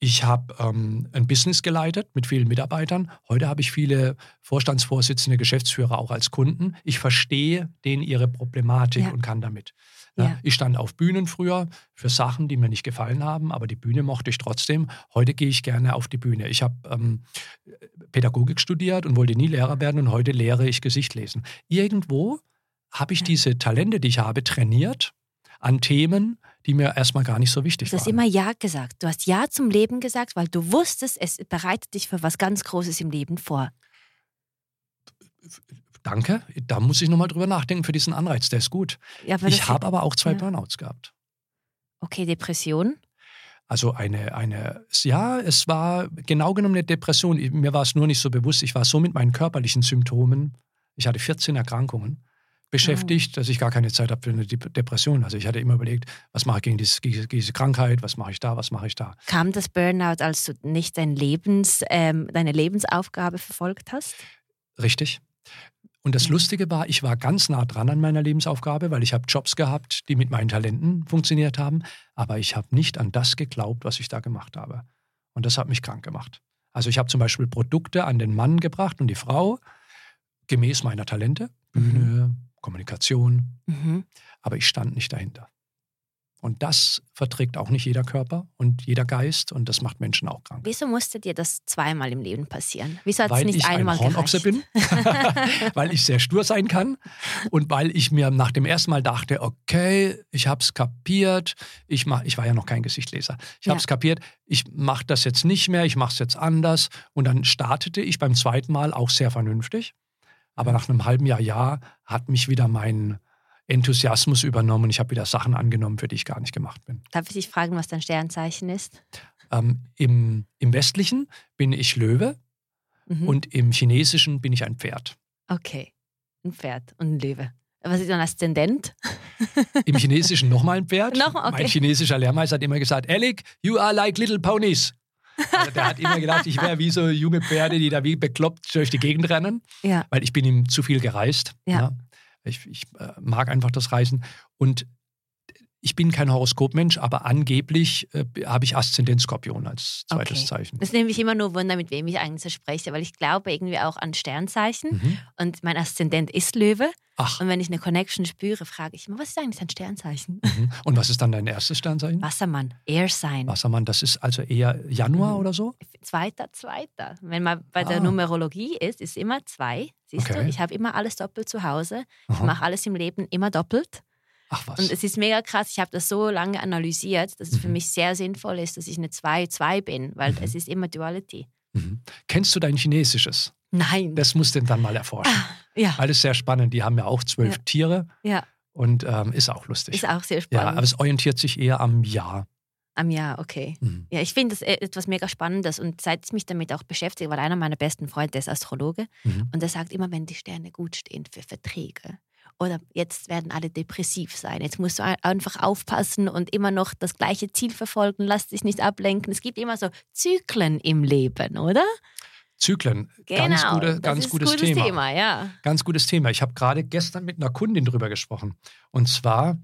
Ich habe ähm, ein Business geleitet mit vielen Mitarbeitern. Heute habe ich viele Vorstandsvorsitzende, Geschäftsführer auch als Kunden. Ich verstehe denen ihre Problematik Ja. und kann damit. Ja. Ich stand auf Bühnen früher für Sachen, die mir nicht gefallen haben, aber die Bühne mochte ich trotzdem. Heute gehe ich gerne auf die Bühne. Ich habe ähm, Pädagogik studiert und wollte nie Lehrer werden und heute lehre ich Gesicht lesen. Irgendwo habe ich diese Talente, die ich habe, trainiert an Themen, die mir erstmal gar nicht so wichtig Du hast waren. immer Ja gesagt. Du hast Ja zum Leben gesagt, weil du wusstest, es bereitet dich für was ganz Großes im Leben vor. Danke, da muss ich nochmal drüber nachdenken für diesen Anreiz, der ist gut. Ja, Ich habe aber auch zwei ja. Burnouts gehabt. Okay, Depression. Also eine, eine, ja, es war genau genommen eine Depression. Mir war es nur nicht so bewusst. Ich war so mit meinen körperlichen Symptomen, ich hatte 14 Erkrankungen, beschäftigt, dass ich gar keine Zeit habe für eine Dep- Depression. Also ich hatte immer überlegt, was mache ich gegen diese, gegen diese Krankheit, was mache ich da, was mache ich da. Kam das Burnout, als du nicht dein Lebens, ähm, deine Lebensaufgabe verfolgt hast? Richtig. Und das Ja. Lustige war, ich war ganz nah dran an meiner Lebensaufgabe, weil ich habe Jobs gehabt, die mit meinen Talenten funktioniert haben, aber ich habe nicht an das geglaubt, was ich da gemacht habe. Und das hat mich krank gemacht. Also ich habe zum Beispiel Produkte an den Mann gebracht und die Frau, gemäß meiner Talente, Bühne, Kommunikation, Mhm. aber ich stand nicht dahinter. Und das verträgt auch nicht jeder Körper und jeder Geist und das macht Menschen auch krank. Wieso musste dir das zweimal im Leben passieren? Wieso hat es Weil nicht ich einmal ein Hornochse bin, weil ich sehr stur sein kann und weil ich mir nach dem ersten Mal dachte, okay, ich habe es kapiert, ich, mach, ich war ja noch kein Gesichtleser, ich habe es kapiert, ich mache das jetzt nicht mehr, ich mache es jetzt anders. Und dann startete ich beim zweiten Mal auch sehr vernünftig, aber nach einem halben Jahr, Jahr hat mich wieder mein Enthusiasmus übernommen und ich habe wieder Sachen angenommen, für die ich gar nicht gemacht bin. Darf ich dich fragen, was dein Sternzeichen ist? Ähm, im, Im Westlichen bin ich Löwe Mhm. und im Chinesischen bin ich ein Pferd. okay, ein Pferd und ein Löwe. Was ist dein Aszendent? Im Chinesischen nochmal ein Pferd. Nochmal, okay. Mein chinesischer Lehrmeister hat immer gesagt, Alec, you are like little ponies. Also der hat immer gedacht, ich wäre wie so junge Pferde, die da wie bekloppt durch die Gegend rennen, Ja. weil ich bin ihm zu viel gereist. Ja. Ich, ich äh, mag einfach das Reisen. Und ich bin kein Horoskopmensch, aber angeblich äh, habe ich Aszendent Skorpion als zweites Okay. Zeichen. Das nehme ich immer nur Wunder, mit wem ich eigentlich so spreche, weil ich glaube irgendwie auch an Sternzeichen Mhm. und mein Aszendent ist Löwe. Ach, Und wenn ich eine Connection spüre, frage ich immer, was ist eigentlich dein Sternzeichen? mhm. und was ist dann dein erstes Sternzeichen? Wassermann, Air Sign. Wassermann, das ist also eher Januar Mhm. oder so? Zweiter, zweiter. Wenn man bei der Ah. Numerologie ist, ist immer zwei. Siehst du, Okay. ich habe immer alles doppelt zu Hause. Ich Aha. mache alles im Leben immer doppelt. Ach was. Und es ist mega krass. Ich habe das so lange analysiert, dass es für Mhm. mich sehr sinnvoll ist, dass ich eine 2-2 bin, weil Mhm. es ist immer Duality. Mhm. Kennst du dein Chinesisches? Nein. Das musst du dann mal erforschen. ja, Alles sehr spannend. Die haben ja auch zwölf Ja. Tiere ja, und ähm, ist auch lustig. ist auch sehr ja, spannend. aber es orientiert sich eher am Jahr. Am Jahr, okay. Mhm. Ja, ich finde das e- etwas mega Spannendes und seit ich mich damit auch beschäftige, weil einer meiner besten Freunde ist Astrologe Mhm. und der sagt immer, wenn die Sterne gut stehen für Verträge oder jetzt werden alle depressiv sein, jetzt musst du ein- einfach aufpassen und immer noch das gleiche Ziel verfolgen, lass dich nicht ablenken. Es gibt immer so Zyklen im Leben, oder? Zyklen, Genau. ganz, gute, ganz gutes, gutes Thema. Thema, ja. Ganz gutes Thema. Ich habe gerade gestern mit einer Kundin drüber gesprochen. Und zwar,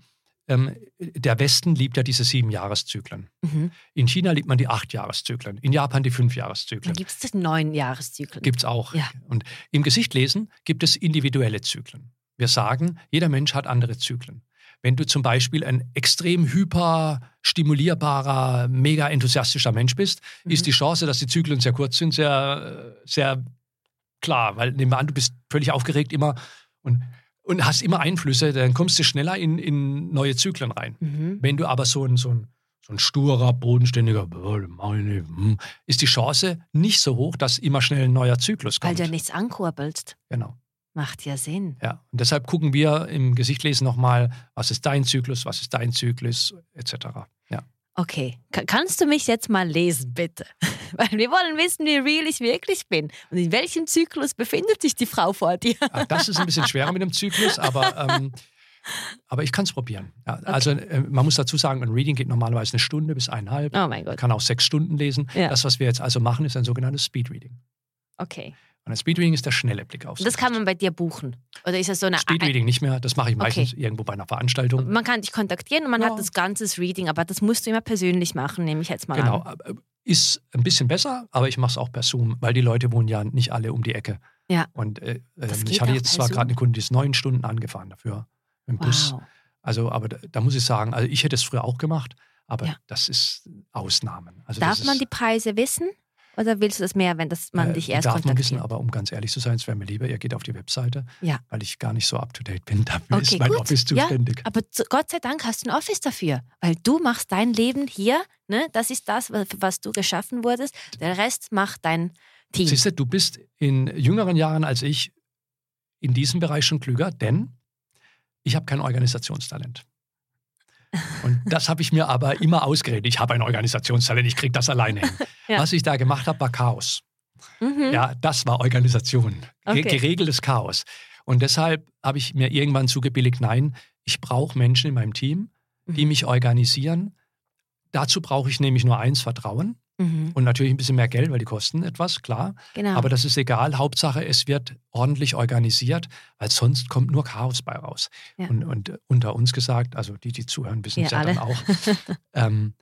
ähm, der Westen liebt ja diese sieben Jahreszyklen. Mhm. In China liebt man die acht Jahreszyklen. In Japan die fünf Jahreszyklen. gibt es neun Jahreszyklen. Gibt es auch. Ja. Und im Gesichtlesen gibt es individuelle Zyklen. Wir sagen, jeder Mensch hat andere Zyklen. Wenn du zum Beispiel ein extrem hyper stimulierbarer, mega enthusiastischer Mensch bist, Mhm. ist die Chance, dass die Zyklen sehr kurz sind, sehr, sehr klar. Weil nehmen wir an, du bist völlig aufgeregt immer und, und hast immer Einflüsse, dann kommst du schneller in, in neue Zyklen rein. Mhm. Wenn du aber so ein, so ein, so ein sturer, bodenständiger, "Boah, meine, hm", ist die Chance nicht so hoch, dass immer schnell ein neuer Zyklus Weil kommt. du ja nichts ankurbelst. Genau. Macht ja Sinn. Ja. Und deshalb gucken wir im Gesichtlesen nochmal, was ist dein Zyklus, was ist dein Zyklus, etc. Ja. Okay, Ka- kannst du mich jetzt mal lesen, bitte? Weil wir wollen wissen, wie real ich wirklich bin. Und in welchem Zyklus befindet sich die Frau vor dir? Ah, Das ist ein bisschen schwerer mit dem Zyklus, aber, ähm, aber ich kann es probieren. Ja, Also äh, man muss dazu sagen, ein Reading geht normalerweise eine Stunde bis eineinhalb. Oh mein Man Gott. kann auch sechs Stunden lesen. Ja. Das, was wir jetzt also machen, ist ein sogenanntes Speedreading. Okay. Und ein Speedreading ist der schnelle Blick aufs das kann man bei dir buchen? Oder ist das so eine. Speedreading nicht mehr, das mache ich meistens irgendwo bei einer Veranstaltung. Man kann dich kontaktieren und man Ja. hat das ganze Reading, aber das musst du immer persönlich machen, nehme ich jetzt mal Genau. an. äh, Ist ein bisschen besser, aber ich mache es auch per Zoom, weil die Leute wohnen ja nicht alle um die Ecke. Ja. Und äh, geht ich hatte jetzt zwar gerade eine Kunde, die ist neun Stunden angefahren dafür im Bus. Wow. Also, aber da, da muss ich sagen, also ich hätte es früher auch gemacht, aber Ja. das ist Ausnahmen. Also Darf man die Preise wissen? Oder willst du das mehr, wenn das man äh, dich erst darf man kontaktiert? wissen, aber um ganz ehrlich zu sein, es wäre mir lieber, ihr geht auf die Webseite, Ja. weil ich gar nicht so up to date bin. Dafür Okay, ist mein gut. Office Ja, zuständig. Aber zu, Gott sei Dank hast du ein Office dafür, weil du machst dein Leben hier. Ne? Das ist das, was du geschaffen wurdest. Der Rest macht dein Team. Siehst du, du bist in jüngeren Jahren als ich in diesem Bereich schon klüger, denn ich habe kein Organisationstalent. Und das habe ich mir aber immer ausgeredet. Ich habe ein Organisationstalent, ich kriege das alleine hin. Ja. Was ich da gemacht habe, war Chaos. Mhm. Ja, das war Organisation. Okay. Geregeltes Chaos. Und deshalb habe ich mir irgendwann zugebilligt, nein, ich brauche Menschen in meinem Team, die Mhm. mich organisieren. Dazu brauche ich nämlich nur eins, Vertrauen. Mhm. Und natürlich ein bisschen mehr Geld, weil die kosten etwas, klar. Genau. Aber das ist egal. Hauptsache, es wird ordentlich organisiert, weil sonst kommt nur Chaos bei raus. Ja. Und, und unter uns gesagt, also die, die zuhören, wissen es Wir ja dann auch, ähm,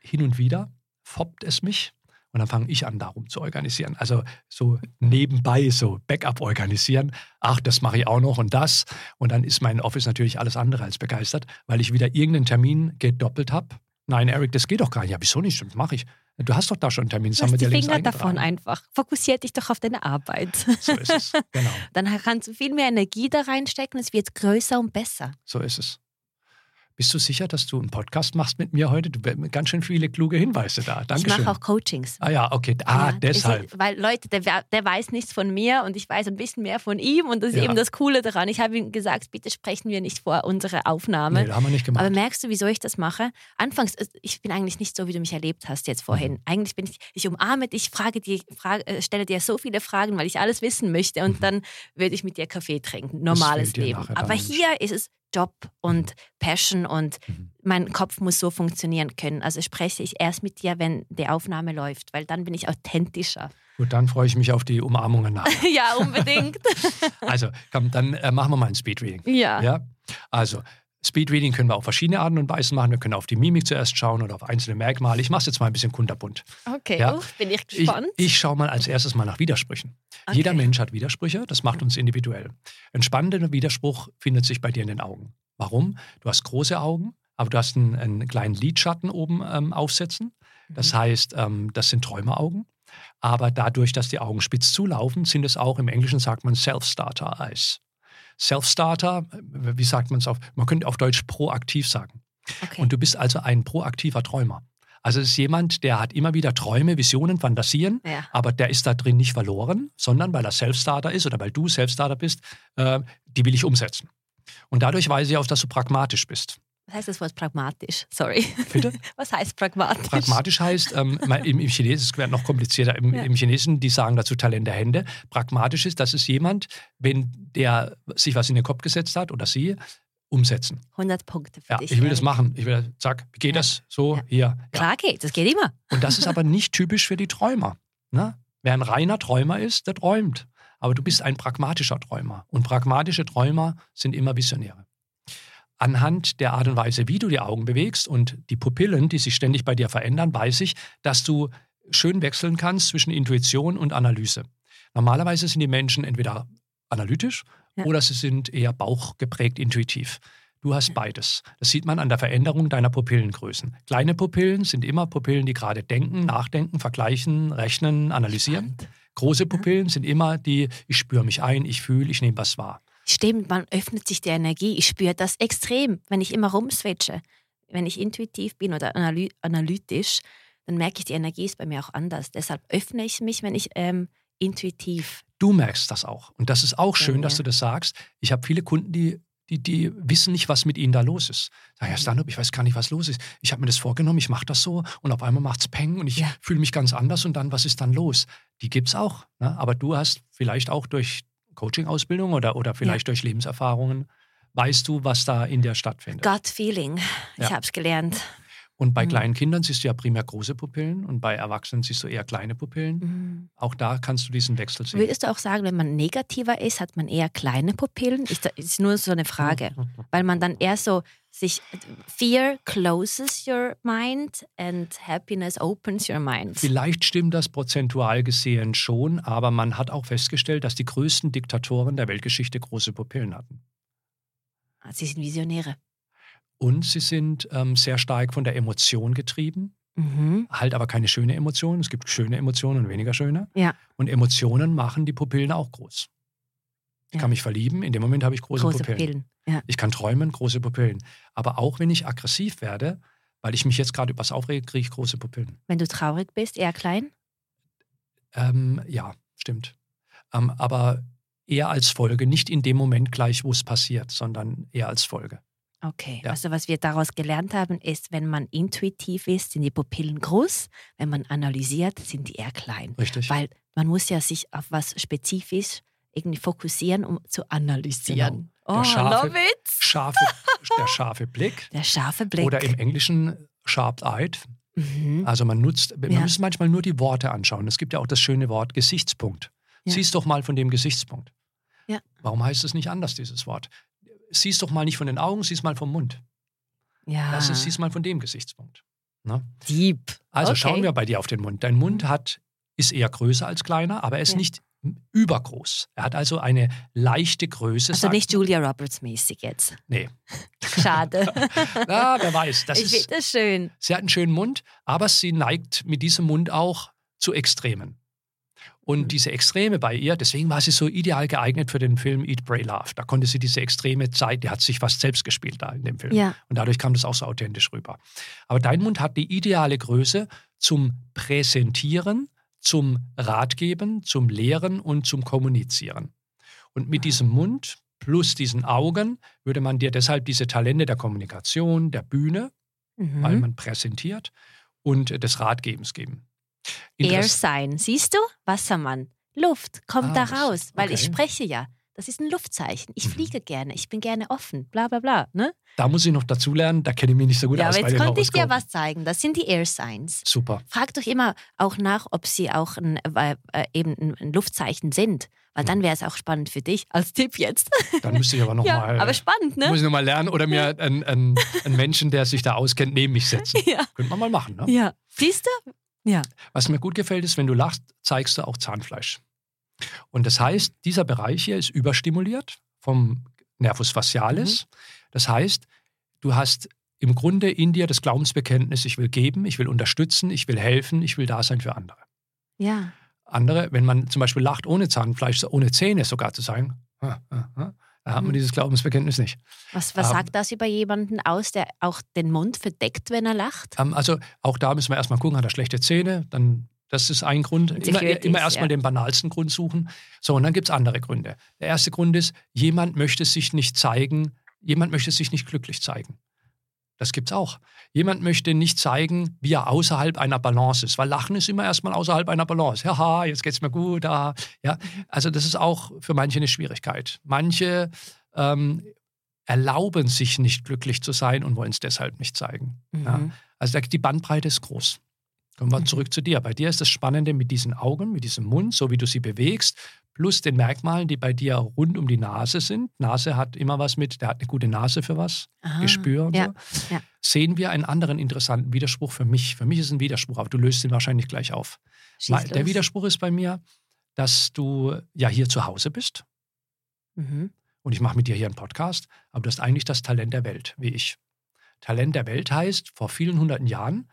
hin und wieder foppt es mich. Und dann fange ich an, darum zu organisieren. Also so nebenbei, so Backup organisieren. Ach, das mache ich auch noch und das. Und dann ist mein Office natürlich alles andere als begeistert, weil ich wieder irgendeinen Termin gedoppelt habe. Nein, Eric, das geht doch gar nicht. Ja, wieso nicht? Das mache ich. Du hast doch da schon einen Termin. Das Du haben die Finger davon einfach. Fokussier dich doch auf deine Arbeit. So ist es. Genau, Dann kannst du viel mehr Energie da reinstecken. Es wird größer und besser. so ist es. Bist du sicher, dass du einen Podcast machst mit mir heute? Du ganz schön viele kluge Hinweise da. Ich Dankeschön. mache auch Coachings. ah ja, okay. Ah, Ja, deshalb. Es ist, weil Leute, der, der weiß nichts von mir und ich weiß ein bisschen mehr von ihm und das ist Ja. eben das Coole daran. Ich habe ihm gesagt, bitte sprechen wir nicht vor unserer Aufnahme. Nee, haben wir nicht gemacht. Aber merkst du, wieso ich das mache? Anfangs, ich bin eigentlich nicht so, wie du mich erlebt hast jetzt vorhin. Mhm. Eigentlich bin ich, ich umarme dich, frage dir, frage, äh, stelle dir so viele Fragen, weil ich alles wissen möchte Mhm. und dann würde ich mit dir Kaffee trinken. Normales Leben. Aber hier ist es Job und Passion und Mhm. mein Kopf muss so funktionieren können. Also spreche ich erst mit dir, wenn die Aufnahme läuft, weil dann bin ich authentischer. Gut, dann freue ich mich auf die Umarmungen nach. ja, unbedingt. Also, komm, dann äh, machen wir mal ein Speedreading. ja. Ja? Also, Speedreading können wir auf verschiedene Arten und Weisen machen. Wir können auf die Mimik zuerst schauen oder auf einzelne Merkmale. Ich mache es jetzt mal ein bisschen kunterbunt. Okay, Ja. uff, bin ich Ich, gespannt. ich schaue mal als erstes mal nach Widersprüchen. Okay. Jeder Mensch hat Widersprüche, das macht uns individuell. Ein spannender Widerspruch findet sich bei dir in den Augen. Warum? Du hast große Augen, aber du hast einen, einen kleinen Lidschatten oben ähm, aufsetzen. Das Mhm. heißt, ähm, das sind Träumeraugen. Aber dadurch, dass die Augen spitz zulaufen, sind es auch, im Englischen sagt man Self-Starter-Eyes. Self-Starter, wie sagt man es auf, man könnte auf Deutsch proaktiv sagen. okay. Und du bist also ein proaktiver Träumer. Also es ist jemand, der hat immer wieder Träume, Visionen, Fantasien, ja. aber der ist da drin nicht verloren, sondern weil er Self-Starter ist oder weil du Self-Starter bist, äh, die will ich umsetzen. Und dadurch weiß ich auch, dass du pragmatisch bist. Was heißt das Wort pragmatisch? Sorry. Bitte? Was heißt pragmatisch? Pragmatisch heißt, ähm, im, im Chinesen, es wird noch komplizierter, im, Ja. im Chinesen, die sagen dazu Talent der Hände. Pragmatisch ist, das ist jemand, wenn der sich was in den Kopf gesetzt hat oder sie, umsetzen. 100 Punkte für Ja, dich. ich will das Erik. machen. Ich will, zack, wie geht Ja. das? So, Ja. hier. Ja. Klar geht, das geht immer. Und das ist aber nicht typisch für die Träumer. Ne? Wer ein reiner Träumer ist, der träumt. Aber du bist ein pragmatischer Träumer. Und pragmatische Träumer sind immer Visionäre. Anhand der Art und Weise, wie du die Augen bewegst und die Pupillen, die sich ständig bei dir verändern, weiß ich, dass du schön wechseln kannst zwischen Intuition und Analyse. Normalerweise sind die Menschen entweder analytisch Ja. oder sie sind eher bauchgeprägt intuitiv. Du hast beides. Das sieht man an der Veränderung deiner Pupillengrößen. Kleine Pupillen sind immer Pupillen, die gerade denken, nachdenken, vergleichen, rechnen, analysieren. Große Pupillen sind immer die, ich spüre mich ein, ich fühle, ich nehme was wahr. Stimmt, man öffnet sich der Energie. Ich spüre das extrem, wenn ich immer rumswitche. Wenn ich intuitiv bin oder analy analytisch, dann merke ich, die Energie ist bei mir auch anders. Deshalb öffne ich mich, wenn ich ähm, intuitiv. Du merkst das auch. Und das ist auch schön, Ja, dass ja. du das sagst. Ich habe viele Kunden, die, die, die wissen nicht, was mit ihnen da los ist. Sagen, ja, Stand-up, ich weiß gar nicht, was los ist. Ich habe mir das vorgenommen, ich mache das so und auf einmal macht es Peng und ich Ja. fühle mich ganz anders und dann, was ist dann los? Die gibt es auch. Ne? Aber du hast vielleicht auch durch Coaching-Ausbildung oder, oder vielleicht durch Lebenserfahrungen, weißt du, was da in dir stattfindet. Gut Feeling. Ich Ja. habe es gelernt. Und bei Mhm. kleinen Kindern siehst du ja primär große Pupillen und bei Erwachsenen siehst du eher kleine Pupillen. Mhm. Auch da kannst du diesen Wechsel sehen. Würdest du auch sagen, wenn man negativer ist, hat man eher kleine Pupillen? Das ist nur so eine Frage. Weil man dann eher so sich. Fear closes your mind and happiness opens your mind. Vielleicht stimmt das prozentual gesehen schon, aber man hat auch festgestellt, dass die größten Diktatoren der Weltgeschichte große Pupillen hatten. Ah, Sie sind Visionäre. Und sie sind ähm, sehr stark von der Emotion getrieben, Mhm. halt aber keine schöne Emotion. Es gibt schöne Emotionen und weniger schöne. Ja. Und Emotionen machen die Pupillen auch groß. Ich Ja. kann mich verlieben, in dem Moment habe ich große, Große Pupillen. Pupillen. Ja. Ich kann träumen, große Pupillen. Aber auch wenn ich aggressiv werde, weil ich mich jetzt gerade über was aufrege, kriege ich große Pupillen. Wenn du traurig bist, eher klein? Ähm, ja, stimmt. Ähm, aber eher als Folge, nicht in dem Moment gleich, wo es passiert, sondern eher als Folge. Okay. Ja. Also was wir daraus gelernt haben, ist, wenn man intuitiv ist, sind die Pupillen groß. Wenn man analysiert, sind die eher klein. Richtig? Weil man muss ja sich auf was spezifisch irgendwie fokussieren, um zu analysieren. Der Oh, scharfe- love it. Scharfe, der scharfe Blick. Der scharfe Blick. Oder im Englischen sharp-eyed. mhm. Also man nutzt, man Ja. muss manchmal nur die Worte anschauen. Es gibt ja auch das schöne Wort Gesichtspunkt. Ja. Sieh's doch mal von dem Gesichtspunkt. Ja. Warum heißt es nicht anders, dieses Wort? Sieh's doch mal nicht von den Augen, sieh's mal vom Mund. ja. Das ist, sieh's mal von dem Gesichtspunkt. Ne? Deep. Also Okay. schauen wir bei dir auf den Mund. Dein Mund hat, ist eher größer als kleiner, aber er ist Ja. nicht übergroß. Er hat also eine leichte Größe. Also nicht. Julia Roberts mäßig jetzt. Nee. Schade. Na, wer weiß. Das ich ist, finde das schön. sie hat einen schönen Mund, aber sie neigt mit diesem Mund auch zu Extremen. Und Mhm. diese Extreme bei ihr, deswegen war sie so ideal geeignet für den Film Eat, Pray, Love. Da konnte sie diese extreme Zeit, die hat sich fast selbst gespielt da in dem Film. Ja. Und dadurch kam das auch so authentisch rüber. Aber dein Mund hat die ideale Größe zum Präsentieren, zum Ratgeben, zum Lehren und zum Kommunizieren. Und mit diesem Mund plus diesen Augen würde man dir deshalb diese Talente der Kommunikation, der Bühne, Mhm. weil man präsentiert, und des Ratgebens geben. Air Interess- Sign. Siehst du? Wassermann. Luft kommt Ah, da raus, weil ich okay. spreche ja. Das ist ein Luftzeichen. Ich Mhm. fliege gerne, ich bin gerne offen, bla bla bla. Ne? Da muss ich noch dazulernen, da kenne ich mich nicht so gut Ja, aus aber jetzt den konnte ich dir was zeigen. Das sind die Air Signs. Super. Fragt doch immer auch nach, ob sie auch ein, äh, äh, eben ein, Luftzeichen sind. Weil dann wäre es auch spannend für dich als Tipp jetzt. Dann müsste ich aber noch ja, mal, aber spannend, ne? muss ich noch mal lernen oder mir einen, einen, einen Menschen, der sich da auskennt, neben mich setzen. Ja. Könnte man mal machen. Ne? ja. Siehst du? Ja. Was mir gut gefällt, ist, wenn du lachst, zeigst du auch Zahnfleisch. Und das heißt, dieser Bereich hier ist überstimuliert vom Nervus facialis. Das heißt, du hast im Grunde in dir das Glaubensbekenntnis, ich will geben, ich will unterstützen, ich will helfen, ich will da sein für andere. Ja. Andere, wenn man zum Beispiel lacht ohne Zahnfleisch, ohne Zähne sogar zu sagen, da hat man Mhm. dieses Glaubensbekenntnis nicht. Was, was Ähm, sagt das über jemanden aus, der auch den Mund verdeckt, wenn er lacht? Ähm, also auch da müssen wir erstmal gucken, hat er schlechte Zähne, dann das ist ein Grund. Immer, immer erstmal ja. den banalsten Grund suchen. So, und dann gibt es andere Gründe. Der erste Grund ist, jemand möchte sich nicht zeigen, jemand möchte sich nicht glücklich zeigen. Das gibt's auch. Jemand möchte nicht zeigen, wie er außerhalb einer Balance ist, weil Lachen ist immer erstmal außerhalb einer Balance. Haha, jetzt geht's mir gut. Ah. Ja, also das ist auch für manche eine Schwierigkeit. Manche ähm, erlauben sich nicht glücklich zu sein und wollen es deshalb nicht zeigen. Ja. Mhm. Also da- die Bandbreite ist groß. Kommen wir Mhm. zurück zu dir. Bei dir ist das Spannende mit diesen Augen, mit diesem Mund, so wie du sie bewegst, plus den Merkmalen, die bei dir rund um die Nase sind. Nase hat immer was mit, der hat eine gute Nase für was, Ah, Gespür und ja, so. ja. Sehen wir einen anderen interessanten Widerspruch für mich. Für mich ist es ein Widerspruch, aber du löst ihn wahrscheinlich gleich auf. Der. Widerspruch ist bei mir, dass du ja hier zu Hause bist Mhm. und ich mache mit dir hier einen Podcast, aber du hast eigentlich das Talent der Welt, wie ich. Talent der Welt heißt, vor vielen hunderten Jahren,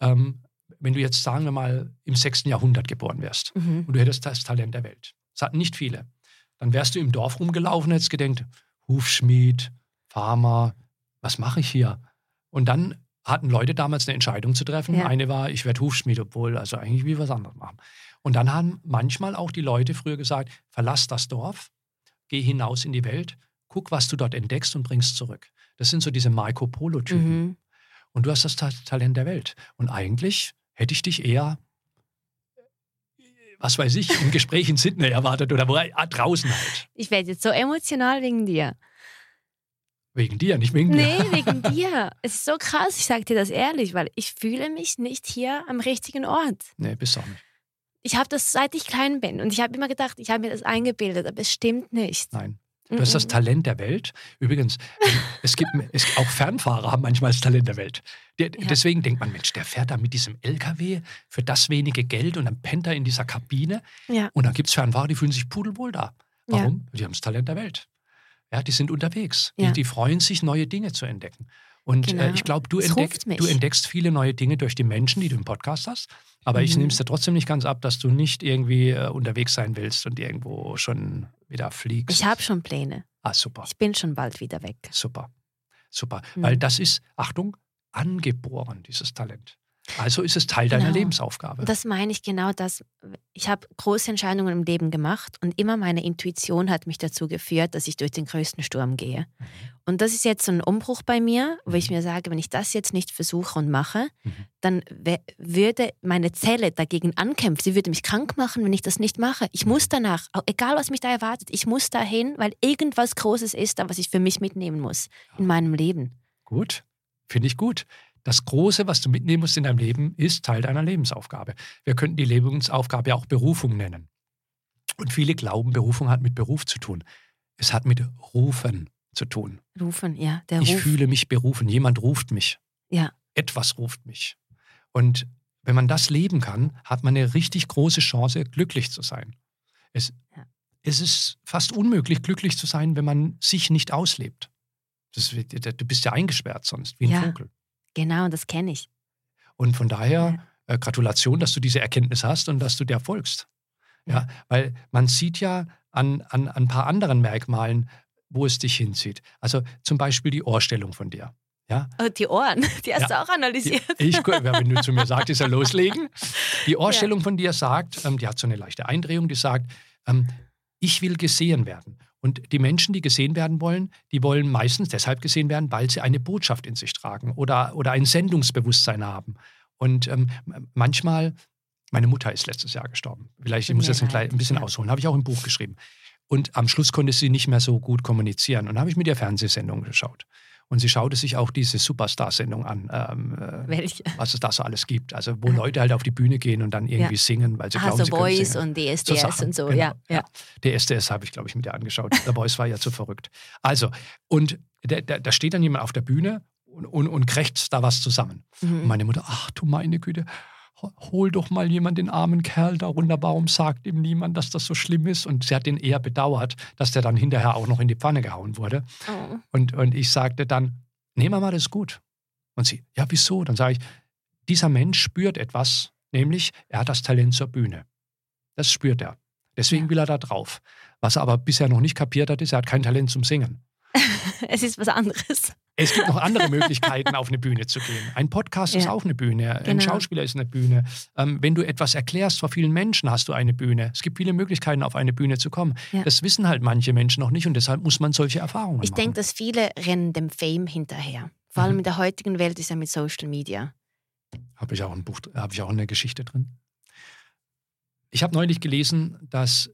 ähm, wenn du jetzt, sagen wir mal, im 6. Jahrhundert geboren wärst Mhm. und du hättest das Talent der Welt. Das hatten nicht viele. Dann wärst du im Dorf rumgelaufen und hättest gedenkt, Hufschmied, Farmer, was mache ich hier? Und dann hatten Leute damals eine Entscheidung zu treffen. Ja. Eine war, ich werde Hufschmied, obwohl, also eigentlich wie was anderes machen. Und dann haben manchmal auch die Leute früher gesagt, verlass das Dorf, geh hinaus in die Welt, guck, was du dort entdeckst und bringst zurück. Das sind so diese Marco Polo-Typen. Mhm. Und du hast das Ta Talent der Welt. Und eigentlich hätte ich dich eher, was weiß ich, im Gespräch in Sydney erwartet oder wo, ah, draußen halt. Ich werde jetzt so emotional wegen dir. Wegen dir, nicht wegen Nee, dir. wegen dir. Es ist so krass, ich sage dir das ehrlich, weil ich fühle mich nicht hier am richtigen Ort. Nee, bist du auch nicht. Ich habe das seit ich klein bin und ich habe immer gedacht, ich habe mir das eingebildet, aber es stimmt nicht. Nein. Du hast das Mhm. Talent der Welt. Übrigens, ähm, es gibt es, auch Fernfahrer haben manchmal das Talent der Welt. Der, Ja. Deswegen denkt man, Mensch, der fährt da mit diesem LKW für das wenige Geld und dann pennt er in dieser Kabine. Ja. Und dann gibt es Fernfahrer, die fühlen sich pudelwohl da. Ja. Warum? Die haben das Talent der Welt. Ja, die sind unterwegs. Ja. Die, die freuen sich, neue Dinge zu entdecken. Und Genau. äh, ich glaube, du, entdeck, du entdeckst viele neue Dinge durch die Menschen, die du im Podcast hast. Aber ich Mhm. nehme es dir trotzdem nicht ganz ab, dass du nicht irgendwie äh, unterwegs sein willst und irgendwo schon wieder fliegst. Ich habe schon Pläne. Ah, super. Ich bin schon bald wieder weg. Super. Super. Mhm. Weil das ist, Achtung, angeboren, dieses Talent. Also ist es Teil deiner Genau. Lebensaufgabe. Und das meine ich genau das. Ich habe große Entscheidungen im Leben gemacht und immer meine Intuition hat mich dazu geführt, dass ich durch den größten Sturm gehe. Mhm. Und das ist jetzt so ein Umbruch bei mir, wo ich mir sage, wenn ich das jetzt nicht versuche und mache, Mhm. dann würde meine Zelle dagegen ankämpfen. Sie würde mich krank machen, wenn ich das nicht mache. Ich muss danach, egal was mich da erwartet, ich muss dahin, weil irgendwas Großes ist da, was ich für mich mitnehmen muss in meinem Leben. Gut, finde ich gut. Das Große, was du mitnehmen musst in deinem Leben, ist Teil deiner Lebensaufgabe. Wir könnten die Lebensaufgabe auch Berufung nennen. Und viele glauben, Berufung hat mit Beruf zu tun. Es hat mit Rufen zu tun. Rufen, ja, der Ich Ruf. fühle mich berufen. Jemand ruft mich. Ja. Etwas ruft mich. Und wenn man das leben kann, hat man eine richtig große Chance, glücklich zu sein. Es, Ja. es ist fast unmöglich, glücklich zu sein, wenn man sich nicht auslebt. Das, du bist ja eingesperrt sonst, wie ein Ja. Vogel. Genau, das kenne ich. Und von daher äh, Gratulation, dass du diese Erkenntnis hast und dass du der folgst. Ja, weil man sieht ja an, an, an ein paar anderen Merkmalen, wo es dich hinzieht. Also zum Beispiel die Ohrstellung von dir. Ja, Oh, die Ohren, die hast Ja. du auch die, analysiert. ich, wenn du zu mir sagst, ja loslegen. Die Ohrstellung von dir sagt, ähm, die hat so eine leichte Eindrehung, die sagt, ähm, ich will gesehen werden. Und die Menschen, die gesehen werden wollen, die wollen meistens deshalb gesehen werden, weil sie eine Botschaft in sich tragen oder, oder ein Sendungsbewusstsein haben. Und ähm, manchmal, meine Mutter ist letztes Jahr gestorben. Vielleicht, ich muss jetzt ein, klein, ein bisschen ja. ausholen, habe ich auch im Buch geschrieben. Und am Schluss konnte sie nicht mehr so gut kommunizieren. Und dann habe ich mit ihr Fernsehsendungen geschaut. Und sie schaute sich auch diese Superstar-Sendung an, ähm, äh, Welche? was es da so alles gibt. Also wo Leute halt auf die Bühne gehen und dann irgendwie Ja. singen, weil sie Ah, glauben, so sie Voice singen. und DSDS So und so, genau, ja. ja. Der SDS habe ich, glaube ich, mit dir angeschaut. Der Voice war ja zu verrückt. Also, und da, da, da steht dann jemand auf der Bühne und, und, und krächzt da was zusammen. Und Mhm. meine Mutter, ach du meine Güte, hol doch mal jemand den armen Kerl da runter. Warum sagt ihm niemand, dass das so schlimm ist? Und sie hat den eher bedauert, dass der dann hinterher auch noch in die Pfanne gehauen wurde. Oh. Und, und ich sagte dann, nee Mama, das ist gut. Und sie, ja wieso? Dann sage ich, dieser Mensch spürt etwas, nämlich er hat das Talent zur Bühne. Das spürt er. Deswegen will er da drauf. Was er aber bisher noch nicht kapiert hat, ist, er hat kein Talent zum Singen. Es ist was anderes. Es gibt noch andere Möglichkeiten, auf eine Bühne zu gehen. Ein Podcast ist Ja. auch eine Bühne. Ein Genau. Schauspieler ist eine Bühne. Ähm, wenn du etwas erklärst vor vielen Menschen, hast du eine Bühne. Es gibt viele Möglichkeiten, auf eine Bühne zu kommen. Ja. Das wissen halt manche Menschen noch nicht und deshalb muss man solche Erfahrungen Ich machen. denke, dass viele rennen dem Fame hinterher. Vor allem Mhm. in der heutigen Welt ist ja mit Social Media. Habe ich auch ein Buch, habe ich auch eine Geschichte drin. Ich habe neulich gelesen, dass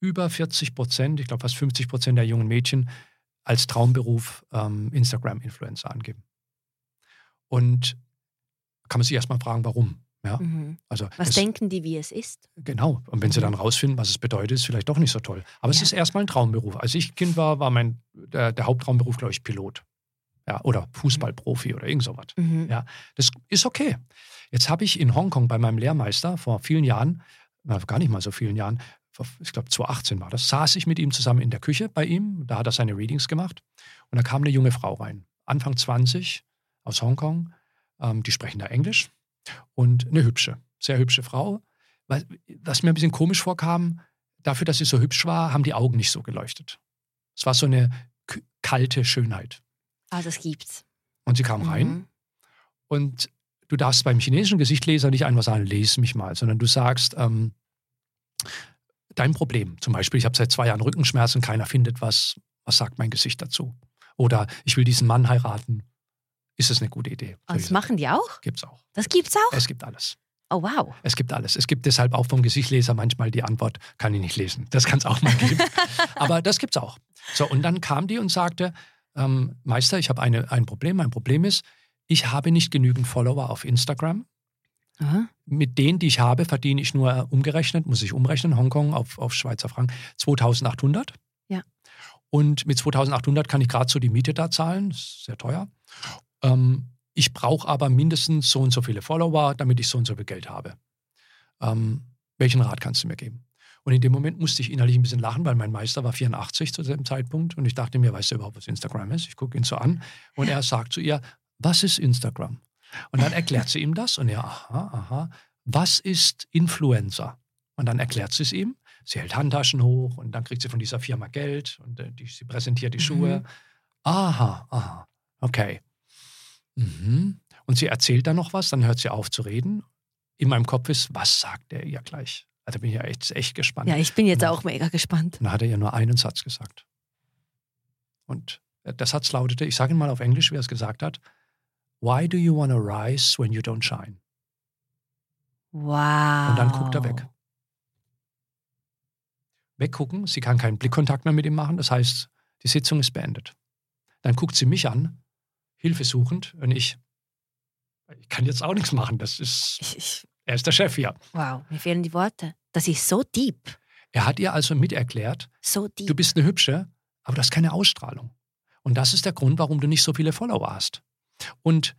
über 40 Prozent, ich glaube fast 50 Prozent der jungen Mädchen als Traumberuf ähm, Instagram-Influencer angeben. Und kann man sich erstmal fragen, warum. Ja, Mhm. also Was es- denken die, wie es ist? Genau. Und wenn sie dann rausfinden, was es bedeutet, ist vielleicht doch nicht so toll. Aber es Ja. ist erstmal ein Traumberuf. Als ich Kind war, war mein der, der Haupttraumberuf, glaube ich, Pilot. Ja, oder Fußballprofi oder irgend sowas. Mhm. Ja, das ist okay. Jetzt habe ich in Hongkong bei meinem Lehrmeister vor vielen Jahren, na, gar nicht mal so vielen Jahren, ich glaube 2018 war das, saß ich mit ihm zusammen in der Küche bei ihm. Da hat er seine Readings gemacht. Und da kam eine junge Frau rein, Anfang 20, aus Hongkong. Ähm, die sprechen da Englisch. Und eine hübsche, sehr hübsche Frau. Weil- Was mir ein bisschen komisch vorkam, dafür, dass sie so hübsch war, haben die Augen nicht so geleuchtet. Es war so eine kalte Schönheit. Ah, das gibt's. Und sie kam rein Mhm. und du darfst beim chinesischen Gesichtleser nicht einfach sagen, lese mich mal, sondern du sagst, ähm, dein Problem. Zum Beispiel, ich habe seit zwei Jahren Rückenschmerzen, keiner findet was. Was sagt mein Gesicht dazu? Oder ich will diesen Mann heiraten. Ist das eine gute Idee? Ah, das machen die auch? Gibt es auch. Das gibt's auch? Es gibt alles. Oh, wow. Es gibt alles. Es gibt deshalb auch vom Gesichtleser manchmal die Antwort, kann ich nicht lesen. Das kann es auch mal geben. Aber das gibt's auch. So, und dann kam die und sagte, ähm, Meister, ich habe eine, ein Problem. Mein Problem ist, ich habe nicht genügend Follower auf Instagram. Aha. Mit denen, die ich habe, verdiene ich nur äh, umgerechnet, muss ich umrechnen, Hongkong auf, auf Schweizer Franken, 2800. Ja. Und mit 2800 kann ich gerade so die Miete da zahlen, ist sehr teuer. Ähm, ich brauche aber mindestens so und so viele Follower, damit ich so und so viel Geld habe. Ähm, welchen Rat kannst du mir geben? Und in dem Moment musste ich innerlich ein bisschen lachen, weil mein Meister war 84 zu dem Zeitpunkt und ich dachte mir, weißt du überhaupt, was Instagram ist? Ich gucke ihn so an und er sagt zu ihr, was ist Instagram? Und dann erklärt sie ihm das und er, aha, aha, was ist Influencer? Und dann erklärt sie es ihm. Sie hält Handtaschen hoch und dann kriegt sie von dieser Firma Geld und äh, die, sie präsentiert die Schuhe. Aha, aha, okay. Mhm. Und sie erzählt dann noch was, dann hört sie auf zu reden. In meinem Kopf ist, was sagt er ihr gleich? Also bin ich ja echt, echt gespannt. Ja, ich bin jetzt Ja. auch mega gespannt. Und dann hat er ihr nur einen Satz gesagt. Und äh, der Satz lautete, ich sage ihn mal auf Englisch, wie er es gesagt hat, Why do you want to rise when you don't shine? Wow. Und dann guckt er weg. Weggucken, sie kann keinen Blickkontakt mehr mit ihm machen, das heißt, die Sitzung ist beendet. Dann guckt sie mich an, hilfesuchend, und ich, ich kann jetzt auch nichts machen, das ist, Ich, ich, er ist der Chef hier. wow, mir fehlen die Worte. Das ist so deep. Er hat ihr also miterklärt, So deep. Du bist eine Hübsche, aber du hast keine Ausstrahlung. Und das ist der Grund, warum du nicht so viele Follower hast. Und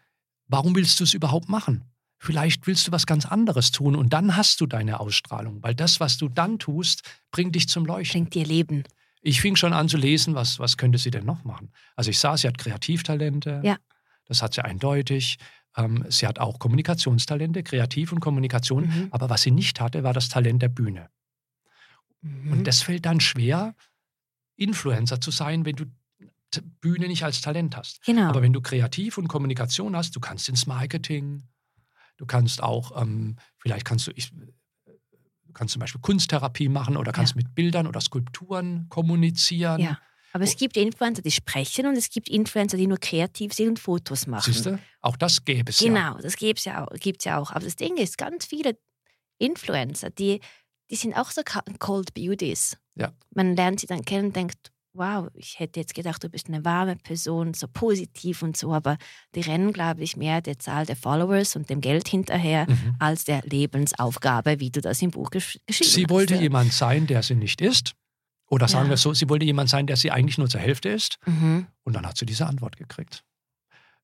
warum willst du es überhaupt machen? Vielleicht willst du was ganz anderes tun und dann hast du deine Ausstrahlung, weil das, was du dann tust, bringt dich zum Leuchten. Bringt dir Leben. Ich fing schon an zu lesen, was, was könnte sie denn noch machen? Also ich sah, sie hat Kreativtalente. Ja. Das hat sie eindeutig. Ähm, sie hat auch Kommunikationstalente, Kreativ und Kommunikation. Mhm. Aber was sie nicht hatte, war das Talent der Bühne. Mhm. Und das fällt dann schwer, Influencer zu sein, wenn du Bühne nicht als Talent hast. genau. Aber wenn du Kreativ und Kommunikation hast, du kannst ins Marketing, du kannst auch, ähm, vielleicht kannst du, ich, du kannst zum Beispiel Kunsttherapie machen oder kannst mit Bildern oder Skulpturen kommunizieren. ja. Aber es gibt Influencer, die sprechen und es gibt Influencer, die nur kreativ sind und Fotos machen. Siehst du? Auch das gäbe es ja. Genau, das gibt es ja, auch- gibt's ja auch. Aber das Ding ist, ganz viele Influencer, die, die sind auch so Cold Beauties. Ja. Man lernt sie dann kennen und denkt, wow, ich hätte jetzt gedacht, du bist eine warme Person, so positiv und so, aber die rennen, glaube ich, mehr der Zahl der Followers und dem Geld hinterher Mhm. als der Lebensaufgabe, wie du das im Buch gesch geschrieben Sie hast. wollte ja. jemand sein, der sie nicht ist. Oder sagen Ja. wir es so, sie wollte jemand sein, der sie eigentlich nur zur Hälfte ist. Mhm. Und dann hat sie diese Antwort gekriegt.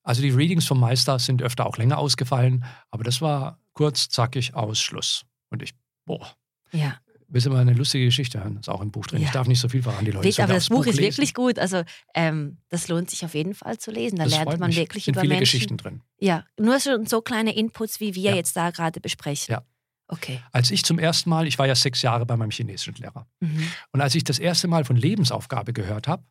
Also die Readings vom Meister sind öfter auch länger ausgefallen, aber das war kurz, zackig, Ausschluss. Und ich, boah, Ja, willst du mal eine lustige Geschichte hören? Ist auch im Buch drin. Ja. Ich darf nicht so viel verraten, die Leute. Wirklich, aber das Buch ist lesen. wirklich gut. Also ähm, das lohnt sich auf jeden Fall zu lesen. Da Das lernt man mich. wirklich sind über viele Menschen. Geschichten drin. Ja, nur so, so kleine Inputs, wie wir Ja. jetzt da gerade besprechen. Ja. Okay. Als ich zum ersten Mal, ich war ja sechs Jahre bei meinem chinesischen Lehrer, Mhm. und als ich das erste Mal von Lebensaufgabe gehört habe,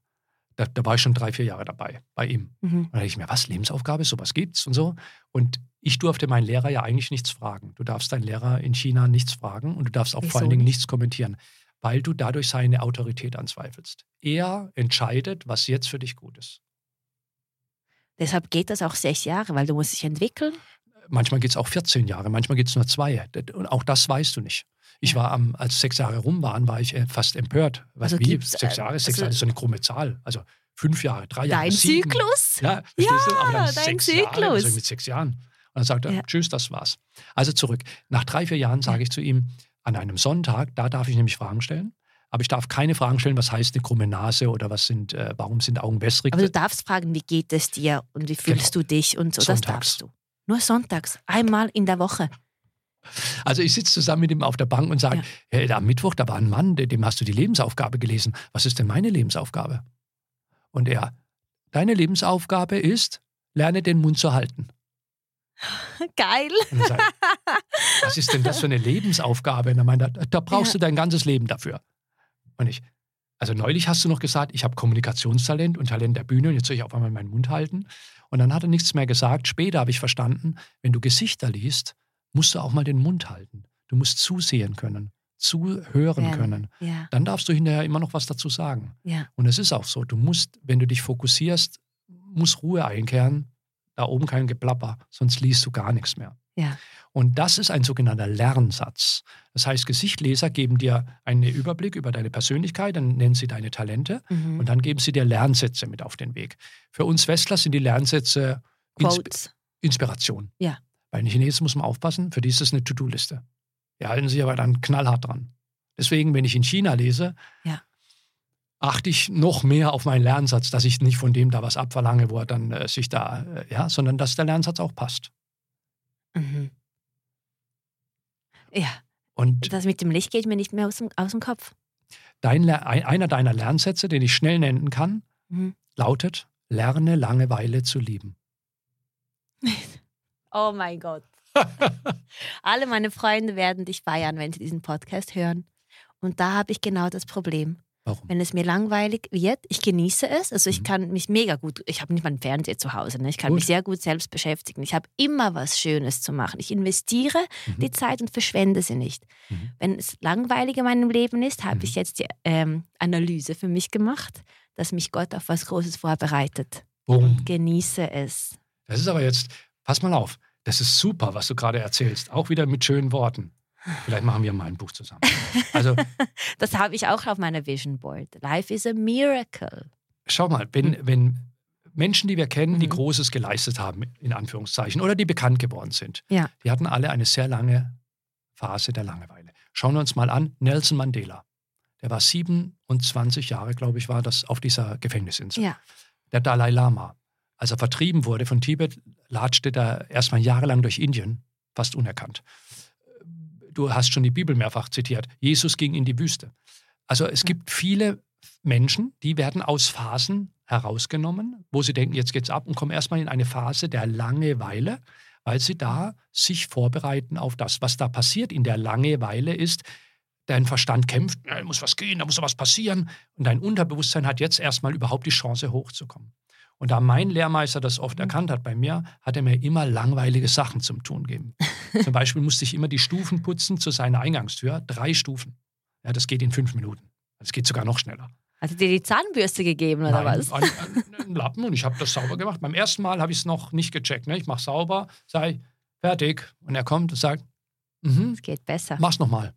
da, da war ich schon drei, vier Jahre dabei, bei ihm. Mhm. Und da dachte ich mir, was, Lebensaufgabe, sowas gibt's und so. Und ich durfte meinen Lehrer ja eigentlich nichts fragen. Du darfst deinen Lehrer in China nichts fragen und du darfst auch Wieso vor allen Dingen nicht? nichts kommentieren, weil du dadurch seine Autorität anzweifelst. Er entscheidet, was jetzt für dich gut ist. Deshalb geht das auch sechs Jahre, weil du musst dich entwickeln. Manchmal geht es auch 14 Jahre, manchmal geht es nur zwei. Und auch das weißt du nicht. Ich Ja. war, am, als sechs Jahre rum waren, war ich äh, fast empört. Was, Also wie? Sechs äh, Jahre? Sechs also- Jahre ist so eine krumme Zahl. Also fünf Jahre, drei Jahre, Dein sieben. Zyklus? Ja, dann dein sechs Jahre, Zyklus. soll ich mit sechs Jahren. Und dann sagt er, Ja. tschüss, das war's. Also zurück. Nach drei, vier Jahren sage ich zu ihm, an einem Sonntag, da darf ich nämlich Fragen stellen. Aber ich darf keine Fragen stellen, was heißt eine krumme Nase oder was sind, äh, warum sind Augen wässrig. Aber du darfst fragen, wie geht es dir und wie fühlst du dich und so. Das Genau. Sonntags. darfst du. Nur sonntags, einmal in der Woche. Also ich sitze zusammen mit ihm auf der Bank und sage, Ja. hey, am Mittwoch, da war ein Mann, de- dem hast du die Lebensaufgabe gelesen. Was ist denn meine Lebensaufgabe? Und er, deine Lebensaufgabe ist, lerne den Mund zu halten. Geil. Ich, was ist denn das für eine Lebensaufgabe? Und er meint, er, da brauchst Ja. du dein ganzes Leben dafür. Und ich, also neulich hast du noch gesagt, ich habe Kommunikationstalent und Talent der Bühne und jetzt soll ich auf einmal meinen Mund halten. Und dann hat er nichts mehr gesagt. Später habe ich verstanden, wenn du Gesichter liest, musst du auch mal den Mund halten. Du musst zusehen können, zuhören Ja. können. Ja, Dann darfst du hinterher immer noch was dazu sagen. ja. Und es ist auch so, du musst, wenn du dich fokussierst, muss Ruhe einkehren. Da oben kein Geplapper, sonst liest du gar nichts mehr. Ja. Und das ist ein sogenannter Lernsatz. Das heißt, Gesichtleser geben dir einen Überblick über deine Persönlichkeit, dann nennen sie deine Talente Mhm. und dann geben sie dir Lernsätze mit auf den Weg. Für uns Westler sind die Lernsätze Insp Quotes. Inspiration. Ja. Bei den Chinesen muss man aufpassen, für die ist es eine To-Do-Liste. Die halten sich aber dann knallhart dran. Deswegen, wenn ich in China lese, Ja. achte ich noch mehr auf meinen Lernsatz, dass ich nicht von dem da was abverlange, wo er dann äh, sich da, äh, ja, sondern dass der Lernsatz auch passt. Mhm. Ja, Und das mit dem Licht geht mir nicht mehr aus dem, aus dem Kopf. dein, einer deiner Lernsätze, den ich schnell nennen kann, Mhm. lautet, lerne Langeweile zu lieben. Oh mein Gott. Alle meine Freunde werden dich feiern, wenn sie diesen Podcast hören. Und da habe ich genau das Problem. Warum? Wenn es mir langweilig wird, ich genieße es. Also ich Mhm. kann mich mega gut, ich habe nicht mal einen Fernseher zu Hause, ne? ich kann Gut. mich sehr gut selbst beschäftigen. Ich habe immer was Schönes zu machen. Ich investiere Mhm. die Zeit und verschwende sie nicht. Mhm. Wenn es langweilig in meinem Leben ist, habe Mhm. ich jetzt die ähm, Analyse für mich gemacht, dass mich Gott auf was Großes vorbereitet. Boom. Genieße es. Das ist aber jetzt, pass mal auf, das ist super, was du gerade erzählst. Auch wieder mit schönen Worten. Vielleicht machen wir mal ein Buch zusammen. Also Das habe ich auch auf meiner Vision Board. Life is a miracle. schau mal, wenn, wenn Menschen, die wir kennen, die Mhm. Großes geleistet haben, in Anführungszeichen, oder die bekannt geworden sind, Ja. die hatten alle eine sehr lange Phase der Langeweile. Schauen wir uns mal an, Nelson Mandela. Der war 27 Jahre, glaube ich, war das auf dieser Gefängnisinsel. Ja. Der Dalai Lama, als er vertrieben wurde von Tibet, latschte er erstmal jahrelang durch Indien fast unerkannt. Du hast schon die Bibel mehrfach zitiert. Jesus ging in die Wüste. Also es gibt viele Menschen, die werden aus Phasen herausgenommen, wo sie denken, jetzt geht's ab und kommen erstmal in eine Phase der Langeweile, weil sie da sich vorbereiten auf das, was da passiert. In der Langeweile ist, dein Verstand kämpft, da muss was gehen, da muss was passieren und dein Unterbewusstsein hat jetzt erstmal überhaupt die Chance hochzukommen. Und da mein Lehrmeister das oft mhm. erkannt hat bei mir, hat er mir immer langweilige Sachen zum Tun gegeben. Zum Beispiel musste ich immer die Stufen putzen zu seiner Eingangstür, drei Stufen. Ja, das geht in fünf Minuten. Das geht sogar noch schneller. Hat dir die Zahnbürste gegeben oder Nein, was? Einen Lappen und ich habe das sauber gemacht. Beim ersten Mal habe ich es noch nicht gecheckt. Ne? Ich mache sauber, sage fertig und er kommt und sagt, mhm, es geht besser. Mach's nochmal.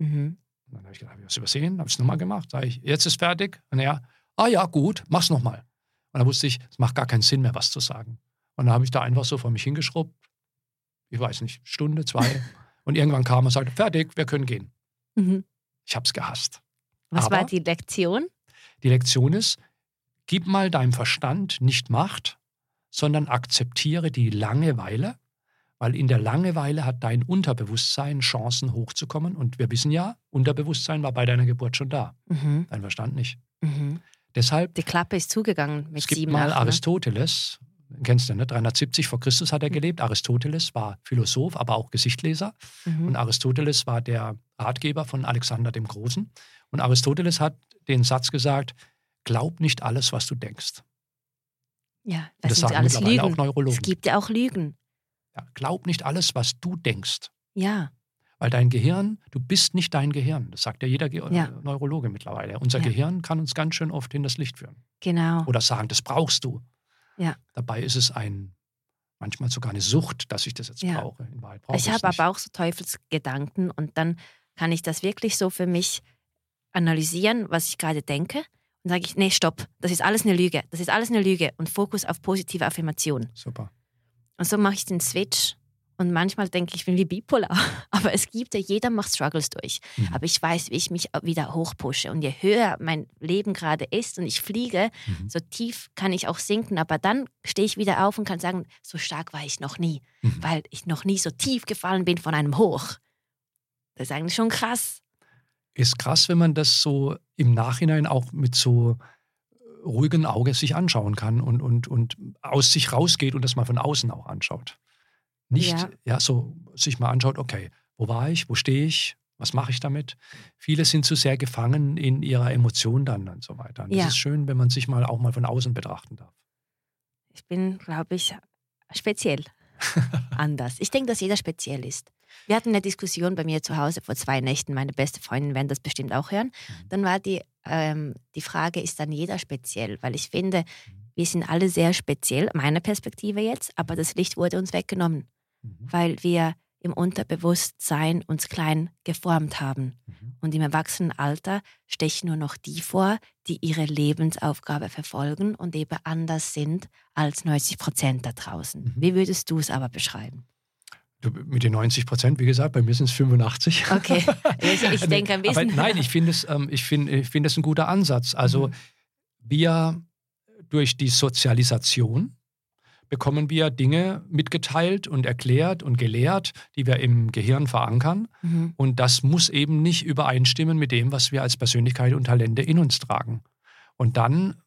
Mhm. dann habe ich gedacht, habe ich was übersehen? Habe ich es nochmal gemacht? Sage ich, jetzt ist fertig? Und er, ah ja, gut, mach's nochmal. Und dann wusste ich, es macht gar keinen Sinn mehr, was zu sagen. Und dann habe ich da einfach so vor mich hingeschrubbt. Ich weiß nicht, Stunde, zwei. und irgendwann kam er und sagte, fertig, wir können gehen. Mhm. Ich habe es gehasst. Was Aber war die Lektion? Die Lektion ist, gib mal deinem Verstand nicht Macht, sondern akzeptiere die Langeweile, weil in der Langeweile hat dein Unterbewusstsein Chancen hochzukommen. Und wir wissen ja, Unterbewusstsein war bei deiner Geburt schon da, mhm. dein Verstand nicht. Mhm. Deshalb. Die Klappe ist zugegangen mit Es gibt sieben, mal acht, ne? Aristoteles, kennst du, ne? 370 vor Christus hat er mhm. gelebt. Aristoteles war Philosoph, aber auch Gesichtleser. Mhm. Und Aristoteles war der Ratgeber von Alexander dem Großen. Und Aristoteles hat den Satz gesagt, glaub nicht alles, was du denkst. Ja, das, das sind alles Lügen. Auch Neurologen. Es gibt ja auch Lügen. Ja, glaub nicht alles, was du denkst. Ja. Weil dein Gehirn, du bist nicht dein Gehirn. Das sagt ja jeder Ge ja. Neurologe mittlerweile. Unser ja. Gehirn kann uns ganz schön oft in das Licht führen. Genau. Oder sagen, das brauchst du. Ja. Dabei ist es ein, manchmal sogar eine Sucht, dass ich das jetzt ja. brauche. In Wahrheit brauche ich habe aber auch so Teufelsgedanken und dann kann ich das wirklich so für mich analysieren, was ich gerade denke. Und sage ich, nee, stopp, das ist alles eine Lüge. Das ist alles eine Lüge. Und Fokus auf positive Affirmation. Super. Und so mache ich den Switch. Und manchmal denke ich, ich bin wie bipolar. Aber es gibt ja, jeder macht Struggles durch. Mhm. Aber ich weiß, wie ich mich wieder hochpushe. Und je höher mein Leben gerade ist und ich fliege, mhm. so tief kann ich auch sinken. Aber dann stehe ich wieder auf und kann sagen, so stark war ich noch nie. Mhm. Weil ich noch nie so tief gefallen bin von einem Hoch. Das ist eigentlich schon krass ist krass, wenn man das so im Nachhinein auch mit so äh, ruhigen Auge sich anschauen kann und, und, und aus sich rausgeht und das mal von außen auch anschaut. Nicht, ja. ja, so sich mal anschaut, okay, wo war ich, wo stehe ich, was mache ich damit? Viele sind zu sehr gefangen in ihrer Emotion dann und so weiter. Und ja. Das ist schön, wenn man sich mal auch mal von außen betrachten darf. Ich bin, glaube ich, speziell anders. Ich denke, dass jeder speziell ist. Wir hatten eine Diskussion bei mir zu Hause vor zwei Nächten. Meine beste Freundin werden das bestimmt auch hören. Mhm. Dann war die, ähm, die Frage, ist dann jeder speziell? Weil ich finde, wir sind alle sehr speziell, meine Perspektive jetzt, aber das Licht wurde uns weggenommen, mhm. weil wir im Unterbewusstsein uns klein geformt haben. Mhm. Und im Erwachsenenalter stechen nur noch die vor, die ihre Lebensaufgabe verfolgen und eben anders sind als 90 Prozent da draußen. Mhm. Wie würdest du es aber beschreiben? Mit den 90 Prozent, wie gesagt, bei mir sind es 85. Okay, ich, ich denke ein bisschen. Aber nein, ich finde es, ähm, ich find, ich find es ein guter Ansatz. Also mhm. wir durch die Sozialisation bekommen wir Dinge mitgeteilt und erklärt und gelehrt, die wir im Gehirn verankern. Mhm. Und das muss eben nicht übereinstimmen mit dem, was wir als Persönlichkeit und Talente in uns tragen. Und dann,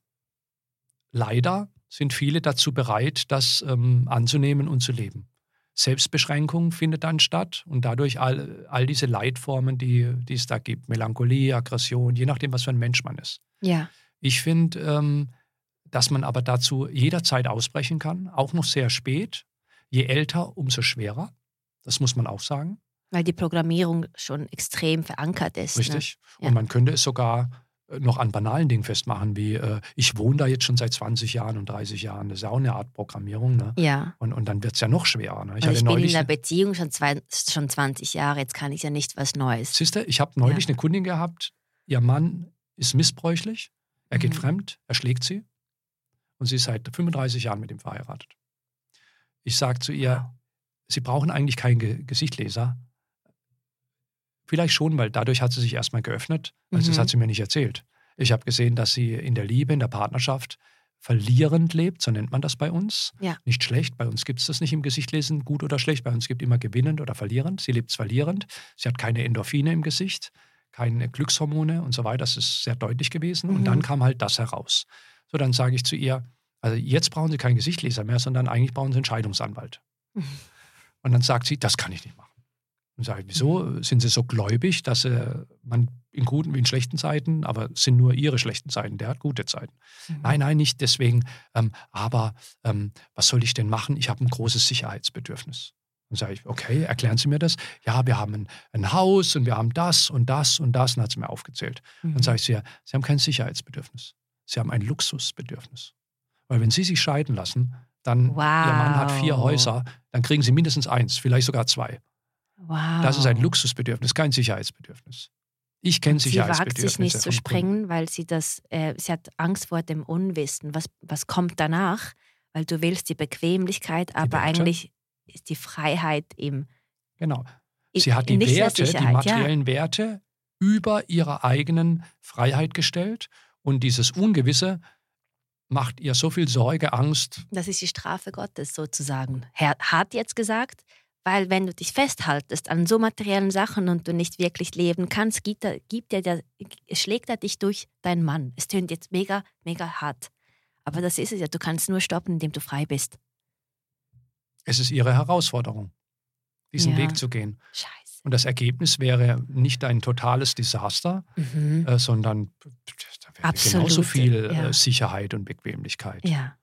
leider, sind viele dazu bereit, das ähm, anzunehmen und zu leben. Selbstbeschränkung findet dann statt und dadurch all, all diese Leitformen, die, die es da gibt, Melancholie, Aggression, je nachdem, was für ein Mensch man ist. Ja. Ich finde, ähm, dass man aber dazu jederzeit ausbrechen kann, auch noch sehr spät. Je älter, umso schwerer. Das muss man auch sagen. Weil die Programmierung schon extrem verankert ist. Ne? Richtig. Ne? Und man könnte es sogar äh, noch an banalen Dingen festmachen, wie äh, ich wohne da jetzt schon seit 20 Jahren und 30 Jahren. Das ist ja auch eine Art Programmierung. Ne? Ja. Und, und dann wird es ja noch schwerer. Ne? Ich, ich bin in einer Beziehung schon, zwei, schon 20 Jahre, jetzt kann ich ja nicht was Neues. Siehst du, ich habe neulich ja. eine Kundin gehabt, ihr Mann ist missbräuchlich, er geht mhm. fremd, er schlägt sie und sie ist seit 35 Jahren mit ihm verheiratet. Ich sage zu ihr, Sie brauchen eigentlich keinen Ge Gesichtleser. Vielleicht schon, weil dadurch hat sie sich erstmal geöffnet. Also mhm. Das hat sie mir nicht erzählt. Ich habe gesehen, dass sie in der Liebe, in der Partnerschaft verlierend lebt, so nennt man das bei uns. Ja. Nicht schlecht, bei uns gibt es das nicht im Gesicht lesen, gut oder schlecht. Bei uns gibt immer gewinnend oder verlierend. Sie lebt verlierend. Sie hat keine Endorphine im Gesicht, keine Glückshormone und so weiter. Das ist sehr deutlich gewesen. Und Mhm. dann kam halt das heraus. So, dann sage ich zu ihr, also jetzt brauchen Sie keinen Gesichtleser mehr, sondern eigentlich brauchen Sie einen Scheidungsanwalt. Mhm. Und dann sagt sie, das kann ich nicht machen. Und sage ich, wieso sind Sie so gläubig, dass äh, man in guten wie in schlechten Zeiten, aber es sind nur Ihre schlechten Zeiten, der hat gute Zeiten. Mhm. Nein, nein, nicht deswegen. Ähm, aber ähm, was soll ich denn machen? Ich habe ein großes Sicherheitsbedürfnis. Dann sage ich, okay, erklären Sie mir das. Ja, wir haben ein, ein Haus und wir haben das und das und das. Und dann hat sie mir aufgezählt. Mhm. Dann sage ich zu ihr, Sie haben kein Sicherheitsbedürfnis. Sie haben ein Luxusbedürfnis. Weil wenn Sie sich scheiden lassen, dann Ihr Mann hat vier Wow. Häuser, dann kriegen Sie mindestens eins, vielleicht sogar zwei. Wow. Das ist ein Luxusbedürfnis, kein Sicherheitsbedürfnis. Ich kenne Sie wagt Sicherheitsbedürfnisse. sich nicht zu sprengen, weil sie das, äh, sie hat Angst vor dem Unwissen. Was, was kommt danach? Weil du willst die Bequemlichkeit, aber Werte. eigentlich ist die Freiheit im Genau. Sie hat die Werte, die materiellen Werte über ihrer eigenen Freiheit gestellt. Und dieses Ungewisse macht ihr so viel Sorge, Angst. Das ist die Strafe Gottes sozusagen. Herr hat jetzt gesagt, weil wenn du dich festhaltest an so materiellen Sachen und du nicht wirklich leben kannst, gibt er, gibt er, der, schlägt er dich durch deinen Mann. Es tönt jetzt mega, mega hart. Aber das ist es ja. Du kannst nur stoppen, indem du frei bist. Es ist ihre Herausforderung, diesen Ja. Weg zu gehen. Scheiße. Und das Ergebnis wäre nicht ein totales Desaster, Mhm. äh, sondern Absolute, genauso viel ja. äh, Sicherheit und Bequemlichkeit. Ja.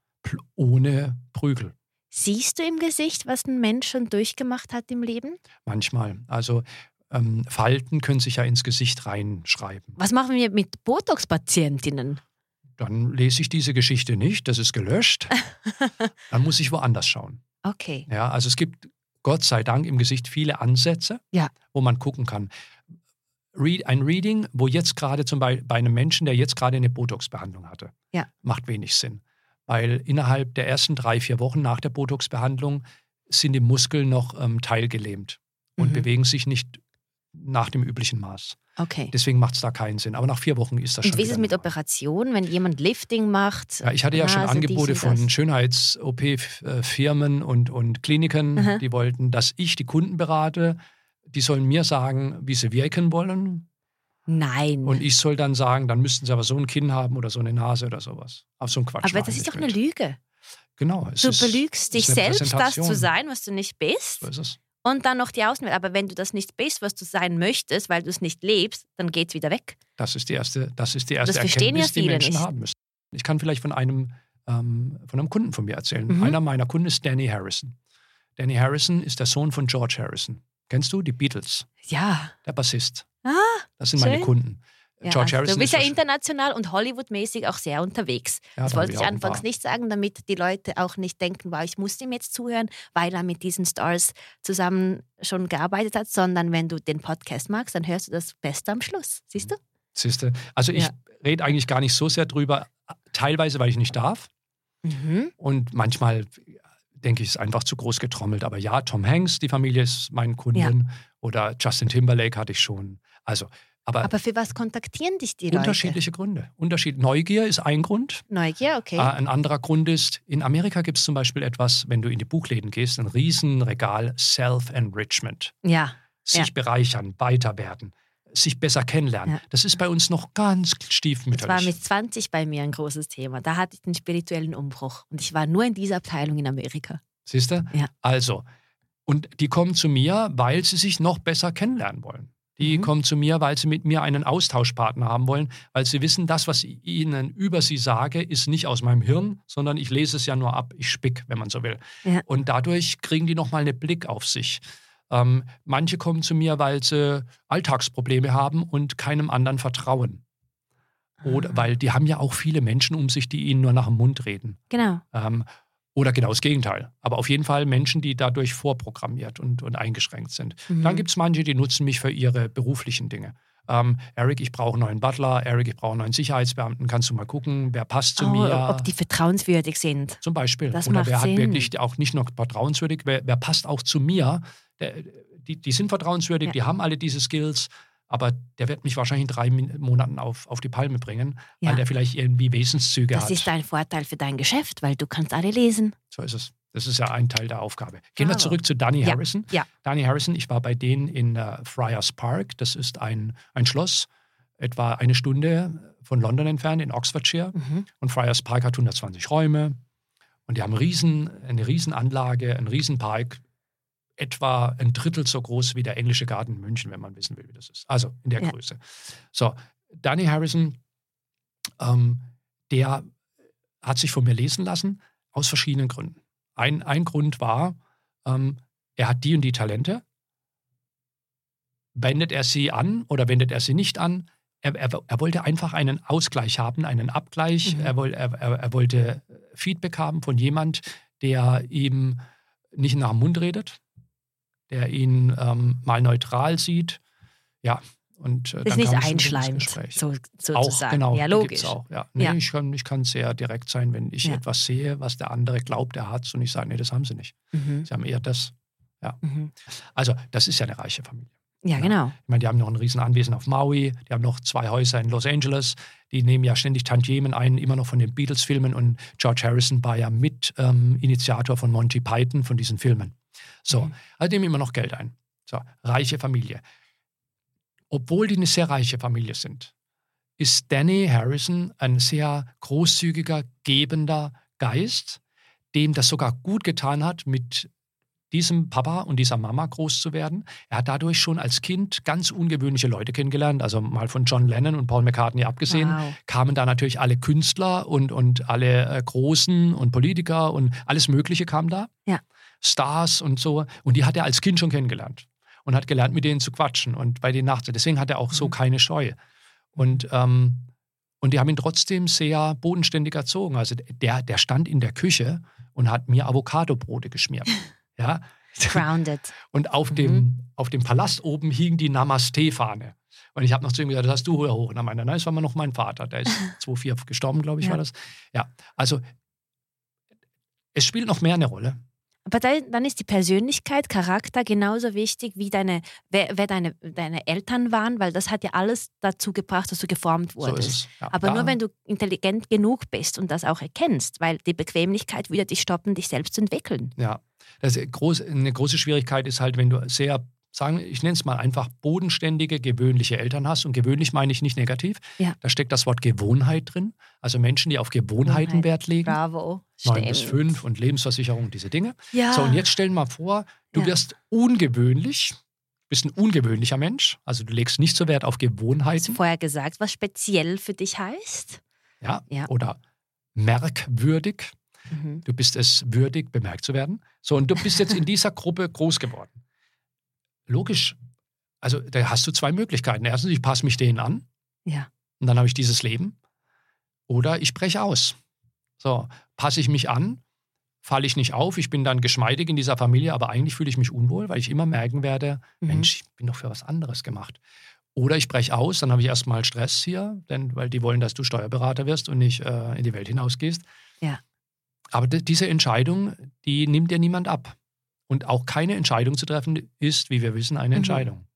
Ohne Prügel. Siehst du im Gesicht, was ein Mensch schon durchgemacht hat im Leben? Manchmal. Also ähm, Falten können sich ja ins Gesicht reinschreiben. Was machen wir mit Botox-Patientinnen? Dann lese ich diese Geschichte nicht, das ist gelöscht. Dann muss ich woanders schauen. Okay. Ja, also es gibt Gott sei Dank im Gesicht viele Ansätze, Ja. wo man gucken kann. Read, ein Reading, wo jetzt gerade zum Beispiel bei einem Menschen, der jetzt gerade eine Botox-Behandlung hatte, Ja. macht wenig Sinn. Weil innerhalb der ersten drei, vier Wochen nach der Botox-Behandlung sind die Muskeln noch ähm, teilgelähmt und Mhm. bewegen sich nicht nach dem üblichen Maß. Okay. Deswegen macht es da keinen Sinn. Aber nach vier Wochen ist das schon Und wie ist es mit. Operationen, wenn jemand Lifting macht? Ja, ich hatte ja schon Nase, dies Angebote und von? Schönheits-OP-Firmen und, und Kliniken, Aha. die wollten, dass ich die Kunden berate. Die sollen mir sagen, wie sie wirken wollen. Nein. Und ich soll dann sagen, dann müssten sie aber so ein Kinn haben oder so eine Nase oder sowas. Auf so ein Quatsch. Aber das ist doch eine mit. Lüge. Genau. Du ist, belügst dich selbst, das zu sein, was du nicht bist. So ist es. Und dann noch die Außenwelt. Aber wenn du das nicht bist, was du sein möchtest, weil du es nicht lebst, dann geht es wieder weg. Das ist die erste, das ist die erste Das verstehen ja Erkenntnis, die Menschen nicht. haben müssen. Ich kann vielleicht von einem, ähm, von einem Kunden von mir erzählen. Mhm. Einer meiner Kunden ist Danny Harrison. Danny Harrison ist der Sohn von George Harrison. Kennst du die Beatles? Ja. Der Bassist. Ah, Das sind meine schön. Kunden. ja George also Harrison du bist ja international und Hollywood-mäßig auch sehr unterwegs. Ja, das da wollte ich anfangs nicht sagen, damit die Leute auch nicht denken, wow, ich muss ihm jetzt zuhören, weil er mit diesen Stars zusammen schon gearbeitet hat, sondern wenn du den Podcast magst, dann hörst du das Beste am Schluss. Siehst du? Siehste? Also ich Ja. rede eigentlich gar nicht so sehr drüber, teilweise, weil ich nicht darf. Mhm. Und manchmal denke ich, ist einfach zu groß getrommelt. Aber ja, Tom Hanks, die Familie ist mein Kunden. Oder Justin Timberlake hatte ich schon. Also, aber, Aber für was kontaktieren dich die Leute? unterschiedliche Gründe. Unterschied. Neugier ist ein Grund. Neugier, okay. Äh, ein anderer Grund ist, in Amerika gibt es zum Beispiel etwas, wenn du in die Buchläden gehst, ein Riesenregal Self-Enrichment. ja. Sich Ja. bereichern, weiter werden, sich besser kennenlernen. Ja. Das ist bei uns noch ganz Das war stiefmütterlich. mit 20 bei mir ein großes Thema. Da hatte ich den spirituellen Umbruch. Und ich war nur in dieser Abteilung in Amerika. Siehst du? Ja. Also, und die kommen zu mir, weil sie sich noch besser kennenlernen wollen. Die Mhm. kommen zu mir, weil sie mit mir einen Austauschpartner haben wollen, weil sie wissen, das, was ich ihnen über sie sage, ist nicht aus meinem Hirn, sondern ich lese es ja nur ab, ich spick, wenn man so will. Ja. Und dadurch kriegen die nochmal einen Blick auf sich. Ähm, manche kommen zu mir, weil sie Alltagsprobleme haben und keinem anderen vertrauen. Oder Ah. weil die haben ja auch viele Menschen um sich, die ihnen nur nach dem Mund reden. Genau. Ähm, oder genau das Gegenteil. Aber auf jeden Fall Menschen, die dadurch vorprogrammiert und, und eingeschränkt sind. Mhm. Dann gibt es manche, die nutzen mich für ihre beruflichen Dinge. Ähm, Eric, ich brauche einen neuen Butler. Eric, ich brauche einen neuen Sicherheitsbeamten. Kannst du mal gucken, wer passt zu oh, mir? Ob die vertrauenswürdig sind. zum Beispiel. Das Oder wer Sinn. hat wirklich auch nicht nur vertrauenswürdig, wer, wer passt auch zu mir? Der, die, die sind vertrauenswürdig, Ja. die haben alle diese Skills. Aber der wird mich wahrscheinlich in drei Monaten auf, auf die Palme bringen, Ja. weil der vielleicht irgendwie Wesenszüge Das hat. ist ein Vorteil für dein Geschäft, weil du kannst alle lesen. So ist es. Das ist ja ein Teil der Aufgabe. Gehen wir Bravo. zurück zu Danny Ja, Harrison. ja. Danny Harrison, ich war bei denen in äh, Friars Park. Das ist ein, ein Schloss, etwa eine Stunde von London entfernt, in Oxfordshire. Mhm. Und Friars Park hat 120 Räume. Und die haben riesen, eine Riesenanlage, einen Riesenpark, etwa ein Drittel so groß wie der englische Garten in München, wenn man wissen will, wie das ist. Also in der Ja. Größe. So, Danny Harrison, ähm, der hat sich von mir lesen lassen aus verschiedenen Gründen. Ein, ein Grund war, ähm, er hat die und die Talente. Wendet er sie an oder wendet er sie nicht an? Er, er, er wollte einfach einen Ausgleich haben, einen Abgleich. Mhm. Er, woll, er, er, wollte Feedback haben von jemand, der ihm nicht nach dem Mund redet, der ihn ähm, mal neutral sieht. Ja, und äh, Das ist dann nicht einschleimend, so, Auch, sozusagen. genau. ja, logisch. Auch, ja. Nee, Ja. Ich, kann, ich kann sehr direkt sein, wenn ich Ja. etwas sehe, was der andere glaubt, er hat und ich sage, nee, das haben sie nicht. Mhm. Sie haben eher das. Mhm. Also, das ist ja eine reiche Familie. Ja, Ja. genau. Ich meine, die haben noch ein riesen Anwesen auf Maui, die haben noch zwei Häuser in Los Angeles, die nehmen ja ständig Tantiemen ein, immer noch von den Beatles-Filmen und George Harrison war ja Mit-Initiator von Monty Python, von diesen Filmen. So, Mhm. also nehmen immer noch Geld ein. So, reiche Familie. Obwohl die eine sehr reiche Familie sind, ist Danny Harrison ein sehr großzügiger, gebender Geist, dem das sogar gut getan hat, mit diesem Papa und dieser Mama groß zu werden. Er hat dadurch schon als Kind ganz ungewöhnliche Leute kennengelernt, also mal von John Lennon und Paul McCartney abgesehen, Wow. kamen da natürlich alle Künstler und, und alle äh, Großen und Politiker und alles Mögliche kam da. Ja. Stars und so. Und die hat er als Kind schon kennengelernt und hat gelernt, mit denen zu quatschen und bei denen nachzudenken. Deswegen hat er auch so Mhm. keine Scheu. Und, ähm, und die haben ihn trotzdem sehr bodenständig erzogen. Also der, der stand in der Küche und hat mir Avocadobrote geschmiert. ja. Grounded. Und auf, Mhm. dem, auf dem Palast oben hing die Namaste-Fahne. Und ich habe noch zu ihm gesagt, das hast du hoch. Und dann meinte er, nein, das war mal noch mein Vater. Der ist 2004 gestorben, glaube ich, Ja. war das. Ja, also es spielt noch mehr eine Rolle. Aber dann, dann ist die Persönlichkeit, Charakter genauso wichtig wie deine, wer, wer deine, deine Eltern waren, weil das hat ja alles dazu gebracht, dass du geformt So wurdest. es. Ja, Aber nur wenn du intelligent genug bist und das auch erkennst, weil die Bequemlichkeit würde dich stoppen, dich selbst zu entwickeln. Ja, das ist groß, eine große Schwierigkeit ist halt, wenn du sehr, sagen, ich nenne es mal einfach bodenständige, gewöhnliche Eltern hast. Und gewöhnlich meine ich nicht negativ. Ja. Da steckt das Wort Gewohnheit drin. Also Menschen, die auf Gewohnheiten Gewohnheit. Wert legen. Bravo. Neun bis fünf und Lebensversicherung, diese Dinge. Ja. So, und jetzt stell mal vor, du Ja. wirst ungewöhnlich, bist ein ungewöhnlicher Mensch. Also du legst nicht so Wert auf Hast du Gewohnheiten. vorher gesagt, was speziell für dich heißt? Ja, Ja. Oder merkwürdig. Mhm. Du bist es würdig, bemerkt zu werden. So, und du bist jetzt in dieser Gruppe groß geworden. Logisch. Also da hast du zwei Möglichkeiten. Erstens, ich passe mich denen an Ja. und dann habe ich dieses Leben. Oder ich breche aus. So, passe ich mich an, falle ich nicht auf, ich bin dann geschmeidig in dieser Familie, aber eigentlich fühle ich mich unwohl, weil ich immer merken werde, Mhm. Mensch, ich bin doch für was anderes gemacht. Oder ich breche aus, dann habe ich erstmal Stress hier, denn, weil die wollen, dass du Steuerberater wirst und nicht äh, in die Welt hinausgehst. Ja. Aber di- diese Entscheidung, die nimmt dir niemand ab. Und auch keine Entscheidung zu treffen, ist, wie wir wissen, eine Mhm. Entscheidung.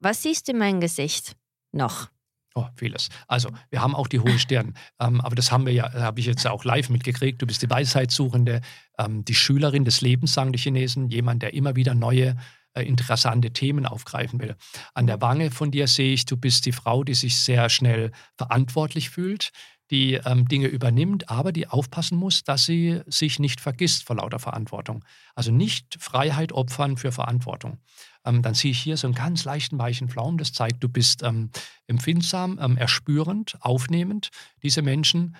Was siehst du in meinem Gesicht noch? Oh, vieles. Also, wir haben auch die hohe Stirn. ähm, aber das haben wir ja, habe ich jetzt ja auch live mitgekriegt. Du bist die Weisheitssuchende, ähm, die Schülerin des Lebens, sagen die Chinesen. Jemand, der immer wieder neue, äh, interessante Themen aufgreifen will. An der Wange von dir sehe ich, du bist die Frau, die sich sehr schnell verantwortlich fühlt, die ähm, Dinge übernimmt, aber die aufpassen muss, dass sie sich nicht vergisst vor lauter Verantwortung. Also nicht Freiheit opfern für Verantwortung. Ähm, dann sehe ich hier so einen ganz leichten, weichen Flaum. Das zeigt, du bist ähm, empfindsam, ähm, erspürend, aufnehmend. Diese Menschen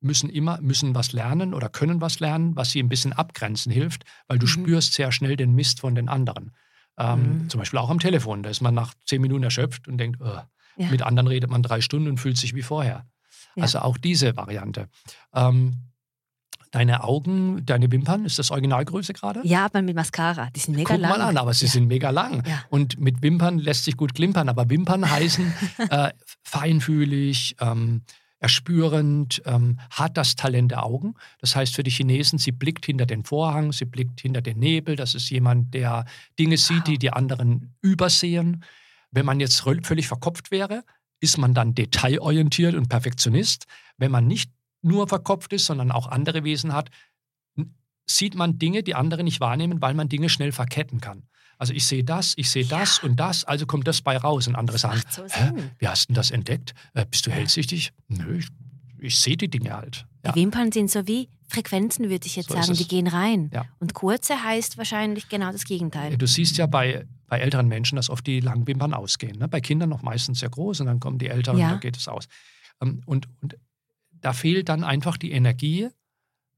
müssen immer müssen was lernen oder können was lernen, was sie ein bisschen abgrenzen hilft, weil du Mhm. spürst sehr schnell den Mist von den anderen. Ähm, Mhm. Zum Beispiel auch am Telefon. Da ist man nach zehn Minuten erschöpft und denkt, "Ugh." Ja. mit anderen redet man drei Stunden und fühlt sich wie vorher. Ja. Also auch diese Variante. Ähm, deine Augen, deine Wimpern, ist das Originalgröße gerade? Ja, aber mit Mascara. Die sind mega Guck lang. mal an, aber sie ja. sind mega lang. Ja. Und mit Wimpern lässt sich gut klimpern, aber Wimpern heißen äh, feinfühlig, ähm, erspürend, ähm, hat das Talent der Augen. Das heißt für die Chinesen, sie blickt hinter den Vorhang, sie blickt hinter den Nebel. Das ist jemand, der Dinge sieht, Wow. die die anderen übersehen. Wenn man jetzt völlig verkopft wäre, ist man dann detailorientiert und Perfektionist. Wenn man nicht nur verkopft ist, sondern auch andere Wesen hat, sieht man Dinge, die andere nicht wahrnehmen, weil man Dinge schnell verketten kann. Also ich sehe das, ich sehe das und das, also kommt das bei raus. Und andere sagen, so wie hast du denn das entdeckt? Äh, bist du hellsichtig? Nö, ich, ich sehe die Dinge halt. Ja. Die Wimpern sind so wie Frequenzen, würde ich jetzt So sagen. Die gehen rein. Ja. Und kurze heißt wahrscheinlich genau das Gegenteil. Du siehst ja bei, bei älteren Menschen, dass oft die langen Wimpern ausgehen. Ne? Bei Kindern noch meistens sehr groß und dann kommen die Älteren Ja. und da geht es aus. Ähm, Und, und da fehlt dann einfach die Energie,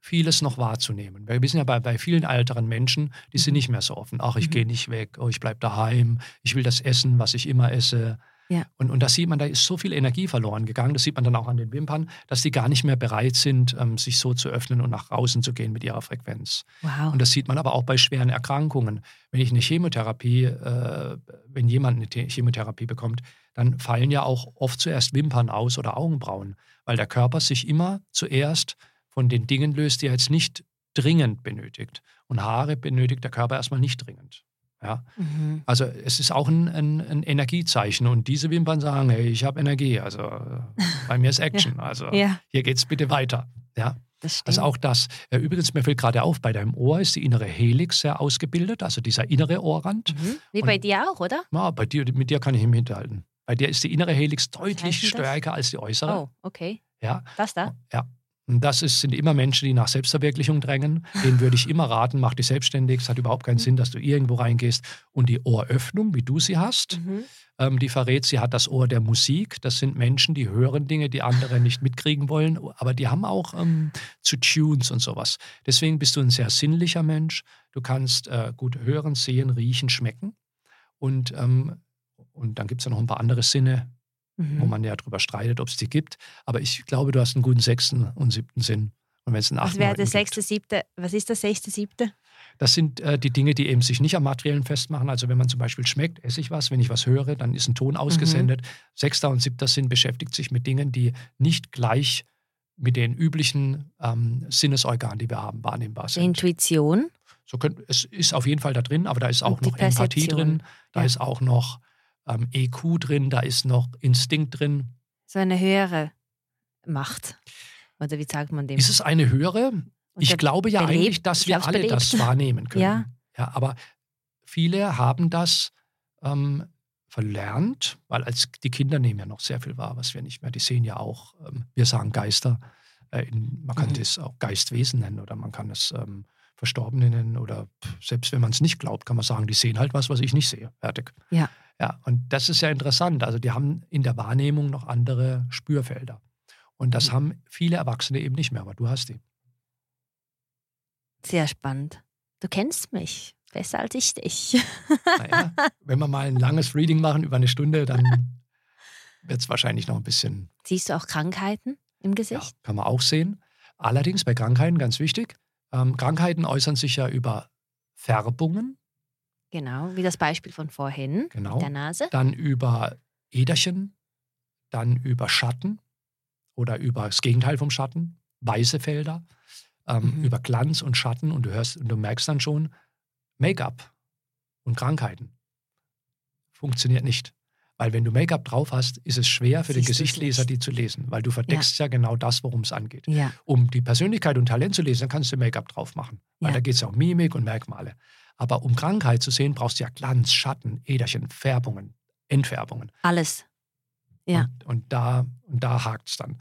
vieles noch wahrzunehmen. Wir wissen ja bei, bei vielen älteren Menschen, die sind nicht mehr so offen. Ach, ich Mhm. gehe nicht weg, oh, ich bleibe daheim, ich will das essen, was ich immer esse. Ja. Und, und da sieht man, da ist so viel Energie verloren gegangen. Das sieht man dann auch an den Wimpern, dass die gar nicht mehr bereit sind, ähm, sich so zu öffnen und nach außen zu gehen mit ihrer Frequenz. Wow. Und das sieht man aber auch bei schweren Erkrankungen. Wenn ich eine Chemotherapie, äh, wenn jemand eine The- Chemotherapie bekommt, dann fallen ja auch oft zuerst Wimpern aus oder Augenbrauen, weil der Körper sich immer zuerst von den Dingen löst, die er jetzt nicht dringend benötigt. Und Haare benötigt der Körper erstmal nicht dringend. Ja? Mhm. Also es ist auch ein, ein, ein Energiezeichen. Und diese Wimpern sagen, hey, ich habe Energie. Also äh, bei mir ist Action. Also Ja, hier geht es bitte weiter. Ja? Also auch das. Äh, Übrigens, mir fällt gerade auf, bei deinem Ohr ist die innere Helix sehr ausgebildet, also dieser innere Ohrrand. mhm. Wie Und- bei dir auch, oder? Ja, bei dir, mit dir kann ich ihm hinterhalten. Bei dir ist die innere Helix deutlich denn das? stärker als die äußere. Oh, okay. Ja, Das da? ja. Und das ist, sind immer Menschen, die nach Selbstverwirklichung drängen. Denen würde ich immer raten, mach dich selbstständig. Es hat überhaupt keinen Mhm. Sinn, dass du irgendwo reingehst. Und die Ohröffnung, wie du sie hast, Mhm. ähm, die verrät, sie hat das Ohr der Musik. Das sind Menschen, die hören Dinge, die andere nicht mitkriegen wollen, aber die haben auch ähm, zu Tunes und sowas. Deswegen bist du ein sehr sinnlicher Mensch. Du kannst äh, gut hören, sehen, riechen, schmecken. Und, ähm, und dann gibt es ja noch ein paar andere Sinne, wo Mhm. man ja drüber streitet, ob es die gibt. Aber ich glaube, du hast einen guten sechsten und siebten Sinn. Und wenn es einen Was achten, wäre der gibt. sechste, siebte? Was ist der sechste, siebte? Das sind äh, die Dinge, die eben sich nicht am Materiellen festmachen. Also wenn man zum Beispiel schmeckt, esse ich was. Wenn ich was höre, dann ist ein Ton ausgesendet. Sechster und siebter Sinn beschäftigt sich mit Dingen, die nicht gleich mit den üblichen ähm, Sinnesorganen, die wir haben, wahrnehmbar sind. Intuition. So könnt, es ist auf jeden Fall da drin, aber da ist auch noch Empathie drin, da Ja. ist auch noch ähm, EQ drin, da ist noch Instinkt drin. So eine höhere Macht. Oder wie sagt man dem? Ist es eine höhere? Und Ich glaube ja belebt- eigentlich, dass wir alle belebt. das wahrnehmen können. Ja. ja aber viele haben das ähm, verlernt, weil als die Kinder nehmen ja noch sehr viel wahr, was wir nicht mehr. Die sehen ja auch, ähm, wir sagen Geister. Äh, in, man kann Mhm. das auch Geistwesen nennen oder man kann es ähm, Verstorbene nennen oder pff, selbst wenn man es nicht glaubt, kann man sagen, die sehen halt was, was ich nicht sehe. Fertig. Ja. Ja, und das ist ja interessant. Also die haben in der Wahrnehmung noch andere Spürfelder. Und das Mhm. haben viele Erwachsene eben nicht mehr, aber du hast die. Sehr spannend. Du kennst mich besser als ich dich. Naja, wenn wir mal ein langes Reading machen über eine Stunde, dann wird es wahrscheinlich noch ein bisschen, Siehst du auch Krankheiten im ja, Gesicht? kann man auch sehen. Allerdings bei Krankheiten ganz wichtig. Ähm, Krankheiten äußern sich ja über Färbungen, Genau, wie das Beispiel von vorhin Genau. mit der Nase. dann über Äderchen, dann über Schatten oder über das Gegenteil vom Schatten, weiße Felder, ähm, Mhm. über Glanz und Schatten und du hörst und du merkst dann schon, Make-up und Krankheiten funktioniert nicht. Weil wenn du Make-up drauf hast, ist es schwer für den Siehst du's Gesichtleser, die zu lesen, weil du verdeckst ja, genau das, worum es angeht. Ja, Um die Persönlichkeit und Talent zu lesen, kannst du Make-up drauf machen. Weil Ja. da geht es ja um Mimik und Merkmale. Aber um Krankheit zu sehen, brauchst du ja Glanz, Schatten, Äderchen, Färbungen, Entfärbungen. alles. Ja. Und, und da, und da hakt es dann.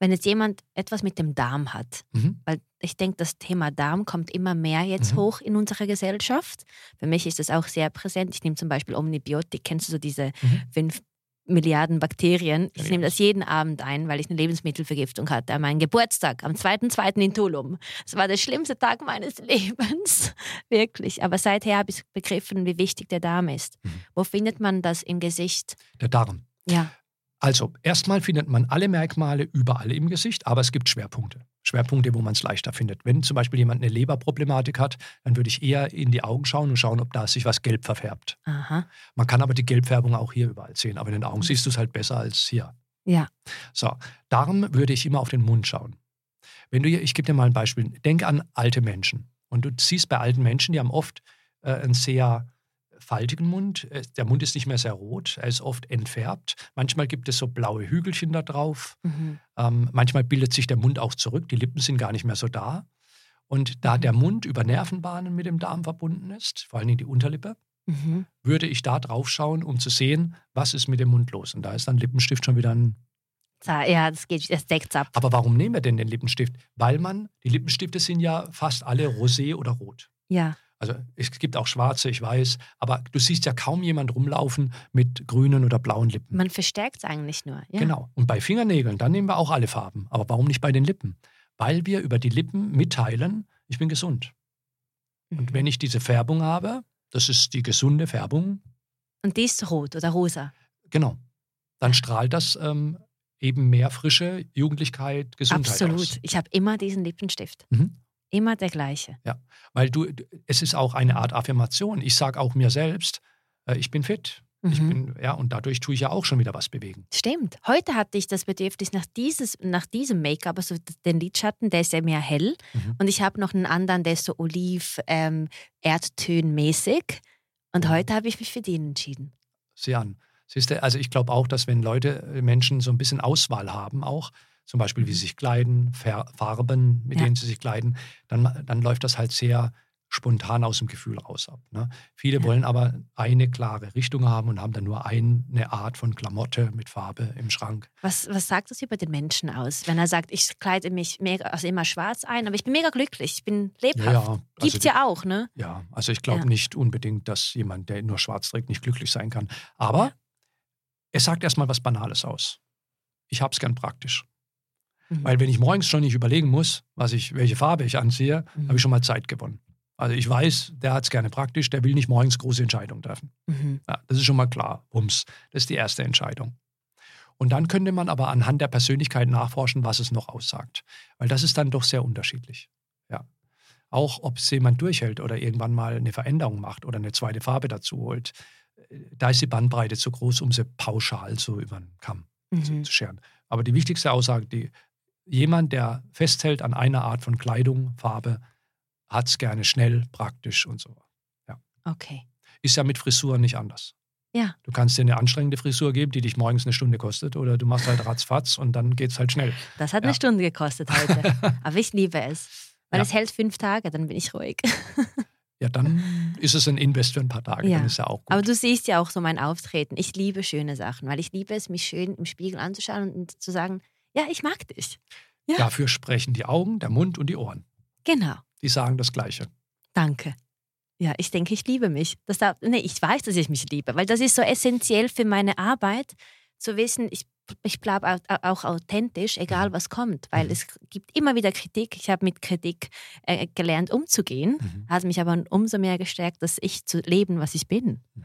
Wenn jetzt jemand etwas mit dem Darm hat, Mhm. weil ich denke, das Thema Darm kommt immer mehr jetzt Mhm. hoch in unserer Gesellschaft. Für mich ist das auch sehr präsent. Ich nehme zum Beispiel Omnibiotik. Kennst du so diese Mhm. fünf Milliarden Bakterien? Ich nehme das jeden Abend ein, weil ich eine Lebensmittelvergiftung hatte. An meinem Geburtstag, am 2.2. in Tulum. Es war der schlimmste Tag meines Lebens. Wirklich. Aber seither habe ich begriffen, wie wichtig der Darm ist. Mhm. Wo findet man das im Gesicht? Der Darm. Ja. Also, erstmal findet man alle Merkmale überall im Gesicht, aber es gibt Schwerpunkte. Schwerpunkte, wo man es leichter findet. Wenn zum Beispiel jemand eine Leberproblematik hat, dann würde ich eher in die Augen schauen und schauen, ob da sich was gelb verfärbt. Aha. Man kann aber die Gelbfärbung auch hier überall sehen, aber in den Augen Mhm. siehst du es halt besser als hier. Ja. So, Darm würde ich immer auf den Mund schauen. Wenn du, hier- ich gebe dir mal ein Beispiel. Denk an alte Menschen. Und du siehst bei alten Menschen, die haben oft äh, ein sehr faltigen Mund. Äh, Der Mund ist nicht mehr sehr rot, er ist oft entfärbt. Manchmal gibt es so blaue Hügelchen da drauf. Mhm. Ähm, manchmal bildet sich der Mund auch zurück, die Lippen sind gar nicht mehr so da. Und da Mhm. der Mund über Nervenbahnen mit dem Darm verbunden ist, vor allen Dingen die Unterlippe, Mhm. würde ich da drauf schauen, um zu sehen, was ist mit dem Mund los. Und da ist dann Lippenstift schon wieder ein. Ja, das geht, das deckt's ab. Aber warum nehmen wir denn den Lippenstift? Weil man, die Lippenstifte sind ja fast alle rosé oder rot. Ja. Also es gibt auch schwarze, ich weiß, aber du siehst ja kaum jemand rumlaufen mit grünen oder blauen Lippen. Man verstärkt es eigentlich nur. Ja. Genau. Und bei Fingernägeln, dann nehmen wir auch alle Farben. Aber warum nicht bei den Lippen? Weil wir über die Lippen mitteilen, ich bin gesund. Und Mhm. wenn ich diese Färbung habe, das ist die gesunde Färbung, Und die ist rot oder rosa. genau, dann strahlt das ähm, eben mehr Frische, Jugendlichkeit, Gesundheit Absolut. aus. Ich habe immer diesen Lippenstift. Mhm. Immer der gleiche. Weil du, es ist auch eine Art Affirmation. Ich sage auch mir selbst, äh, ich bin fit. Ich Mhm. bin, ja, und dadurch tue ich ja auch schon wieder was bewegen. Stimmt. Heute hatte ich das Bedürfnis nach, dieses, nach diesem Make-up, also den Lidschatten, der ist ja mehr hell. Mhm. Und ich habe noch einen anderen, der ist so oliv, ähm, erdtönmäßig. Und Mhm. heute habe ich mich für den entschieden. Sieh an. Siehst du, also ich glaube auch, dass wenn Leute, äh, Menschen so ein bisschen Auswahl haben, auch zum Beispiel, wie Mhm. sie sich kleiden, Farben, mit Ja. denen sie sich kleiden, dann, dann läuft das halt sehr spontan aus dem Gefühl raus ab. Ne? Viele Ja. wollen aber eine klare Richtung haben und haben dann nur eine Art von Klamotte mit Farbe im Schrank. Was, was sagt das über den Menschen aus, wenn er sagt, ich kleide mich mega, also immer schwarz ein, aber ich bin mega glücklich, ich bin lebhaft. also Gibt's die- ja auch, ne? Ja, also ich glaube Ja. nicht unbedingt, dass jemand, der nur schwarz trägt, nicht glücklich sein kann. Aber Ja. es sagt erstmal was Banales aus. Ich habe es gern praktisch. Mhm. Weil wenn ich morgens schon nicht überlegen muss, was ich, welche Farbe ich anziehe, Mhm. habe ich schon mal Zeit gewonnen. Also ich weiß, der hat es gerne praktisch, der will nicht morgens große Entscheidungen treffen. Mhm. Ja, das ist schon mal klar. Bums. Das ist die erste Entscheidung. Und dann könnte man aber anhand der Persönlichkeit nachforschen, was es noch aussagt. Weil das ist dann doch sehr unterschiedlich. Ja. Auch ob es jemand durchhält oder irgendwann mal eine Veränderung macht oder eine zweite Farbe dazu holt. Äh, Da ist die Bandbreite zu groß, um sie pauschal so über den Kamm zu, Mhm. zu scheren. Aber die wichtigste Aussage, die, jemand, der festhält an einer Art von Kleidung, Farbe, hat es gerne schnell, praktisch und so. Okay. Ist ja mit Frisuren nicht anders. Ja. Du kannst dir eine anstrengende Frisur geben, die dich morgens eine Stunde kostet, oder du machst halt ratzfatz und dann geht es halt schnell. Das hat Ja. eine Stunde gekostet heute. aber ich liebe es. Weil Ja. es hält fünf Tage, dann bin ich ruhig. Ja, dann ist es ein Invest für ein paar Tage, Ja. dann ist ja auch gut. Aber du siehst ja auch so mein Auftreten. Ich liebe schöne Sachen, weil ich liebe es, mich schön im Spiegel anzuschauen und zu sagen, ja, ich mag dich. ja. Dafür sprechen die Augen, der Mund und die Ohren. Genau. Die sagen das Gleiche. Danke. Ja, ich denke, ich liebe mich. Das darf, nee, ich weiß, dass ich mich liebe, weil das ist so essentiell für meine Arbeit, zu wissen, ich, ich bleibe auch, authentisch, egal was kommt, weil Mhm. es gibt immer wieder Kritik. Ich habe mit Kritik äh, gelernt, umzugehen, Mhm. hat mich aber umso mehr gestärkt, dass ich zu leben, was ich bin. Mhm.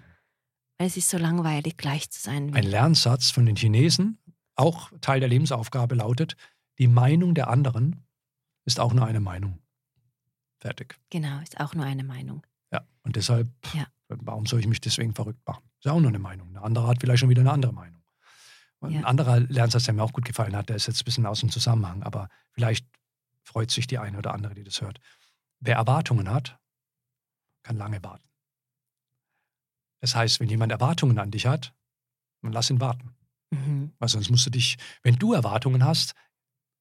Weil es ist so langweilig, gleich zu sein. Ein Lernsatz von den Chinesen, auch Teil der Lebensaufgabe, lautet, die Meinung der anderen ist auch nur eine Meinung. Fertig. genau, ist auch nur eine Meinung. Ja. Und deshalb, Ja. warum soll ich mich deswegen verrückt machen? Ist ja auch nur eine Meinung. Eine andere hat vielleicht schon wieder eine andere Meinung. Und Ja. Ein anderer Lernsatz, der mir auch gut gefallen hat, der ist jetzt ein bisschen aus dem Zusammenhang, aber vielleicht freut sich die eine oder andere, die das hört. Wer Erwartungen hat, kann lange warten. Das heißt, wenn jemand Erwartungen an dich hat, dann lass ihn warten. Mhm. Weil sonst musst du dich, wenn du Erwartungen hast,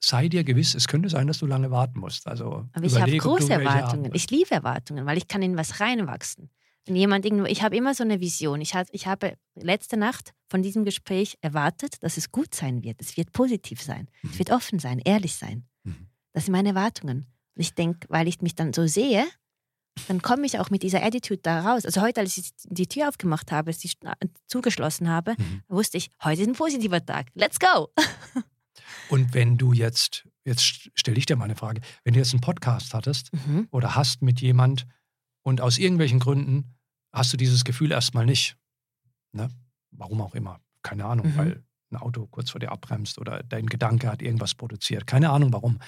sei dir gewiss, es könnte sein, dass du lange warten musst. Also Aber ich habe große Erwartungen. Ich liebe Erwartungen, weil ich kann in was reinwachsen. Wenn jemand irgendwo, ich habe immer so eine Vision. Ich, hat, ich habe letzte Nacht von diesem Gespräch erwartet, dass es gut sein wird. Es wird positiv sein. Es Mhm. wird offen sein, ehrlich sein. Mhm. Das sind meine Erwartungen. Und ich denke, weil ich mich dann so sehe, dann komme ich auch mit dieser Attitude da raus. Also heute, als ich die Tür aufgemacht habe, sie zugeschlossen habe, Mhm. wusste ich, heute ist ein positiver Tag. Let's go! Und wenn du jetzt, jetzt stelle ich dir mal eine Frage, wenn du jetzt einen Podcast hattest Mhm. oder hast mit jemand und aus irgendwelchen Gründen hast du dieses Gefühl erstmal nicht. Ne? Warum auch immer. Keine Ahnung, Mhm. weil ein Auto kurz vor dir abbremst oder dein Gedanke hat irgendwas produziert. Keine Ahnung warum.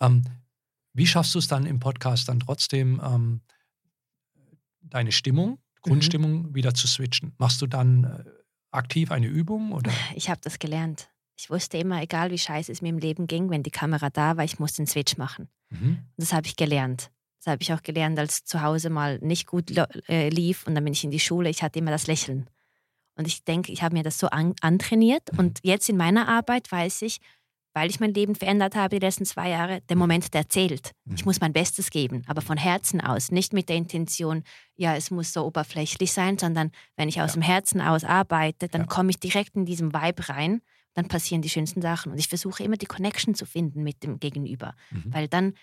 Ähm, wie schaffst du es dann im Podcast dann trotzdem ähm, deine Stimmung, Grundstimmung wieder zu switchen? Machst du dann äh, aktiv eine Übung oder? Ich habe das gelernt. Ich wusste immer, egal wie scheiße es mir im Leben ging, wenn die Kamera da war, ich muss den Switch machen. Mhm. Und das habe ich gelernt. Das habe ich auch gelernt, als zu Hause mal nicht gut äh, lief und dann bin ich in die Schule. Ich hatte immer das Lächeln. Und ich denke, ich habe mir das so an, antrainiert. Und jetzt in meiner Arbeit weiß ich, weil ich mein Leben verändert habe die letzten zwei Jahre, der Moment, der zählt. Ich muss mein Bestes geben, aber von Herzen aus, nicht mit der Intention, ja, es muss so oberflächlich sein, sondern wenn ich aus ja. dem Herzen aus arbeite, dann ja. komme ich direkt in diesen Vibe rein, dann passieren die schönsten Sachen. Und ich versuche immer die Connection zu finden mit dem Gegenüber, mhm. weil dann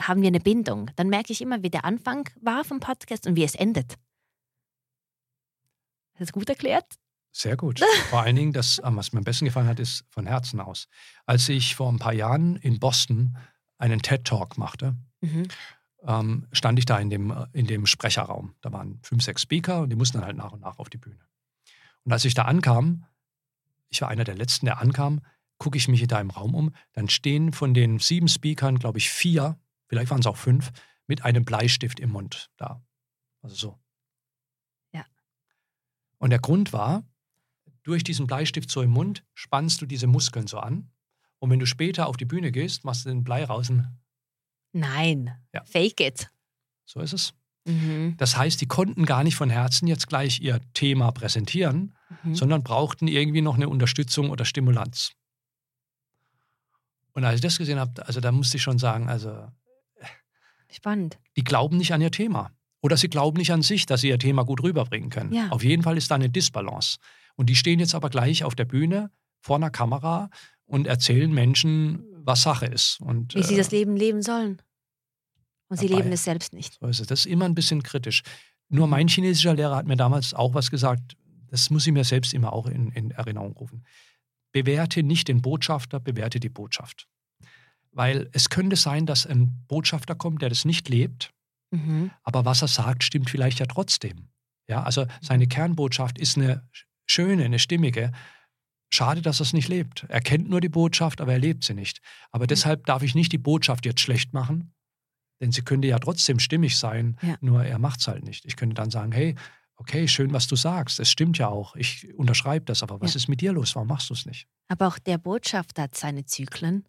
haben wir eine Bindung. Dann merke ich immer, wie der Anfang war vom Podcast und wie es endet. Ist das gut erklärt? Sehr gut. Vor allen Dingen, das, was mir am besten gefallen hat, ist von Herzen aus. Als ich vor ein paar Jahren in Boston einen TED-Talk machte, mhm. ähm, stand ich da in dem, in dem Sprecherraum. Da waren fünf, sechs Speaker und die mussten dann halt nach und nach auf die Bühne. Und als ich da ankam, ich war einer der Letzten, der ankam, gucke ich mich da im Raum um, dann stehen von den sieben Speakern, glaube ich, vier vielleicht waren es auch fünf, mit einem Bleistift im Mund da. Also so. Ja. Und der Grund war, durch diesen Bleistift so im Mund spannst du diese Muskeln so an. Und wenn du später auf die Bühne gehst, machst du den Blei raus. Nein. Ja. Fake it. So ist es. Mhm. Das heißt, die konnten gar nicht von Herzen jetzt gleich ihr Thema präsentieren, mhm. sondern brauchten irgendwie noch eine Unterstützung oder Stimulanz. Und als ich das gesehen habe, also da musste ich schon sagen, also Spannend. Die glauben nicht an ihr Thema. Oder sie glauben nicht an sich, dass sie ihr Thema gut rüberbringen können. Ja. Auf jeden Fall ist da eine Disbalance. Und die stehen jetzt aber gleich auf der Bühne vor einer Kamera und erzählen Menschen, was Sache ist. Und, Wie äh, sie das Leben leben sollen. Und sie dabei. leben es selbst nicht. So ist es. Das ist immer ein bisschen kritisch. Nur mein chinesischer Lehrer hat mir damals auch was gesagt, das muss ich mir selbst immer auch in, in Erinnerung rufen. Bewerte nicht den Botschafter, bewerte die Botschaft. Weil es könnte sein, dass ein Botschafter kommt, der das nicht lebt, mhm. aber was er sagt, stimmt vielleicht ja trotzdem. Ja, also seine Kernbotschaft ist eine schöne, eine stimmige. Schade, dass er es nicht lebt. Er kennt nur die Botschaft, aber er lebt sie nicht. Aber mhm. deshalb darf ich nicht die Botschaft jetzt schlecht machen, denn sie könnte ja trotzdem stimmig sein, ja. nur er macht es halt nicht. Ich könnte dann sagen, hey, okay, schön, was du sagst. Es stimmt ja auch. Ich unterschreibe das, aber was ja. ist mit dir los? Warum machst du es nicht? Aber auch der Botschafter hat seine Zyklen.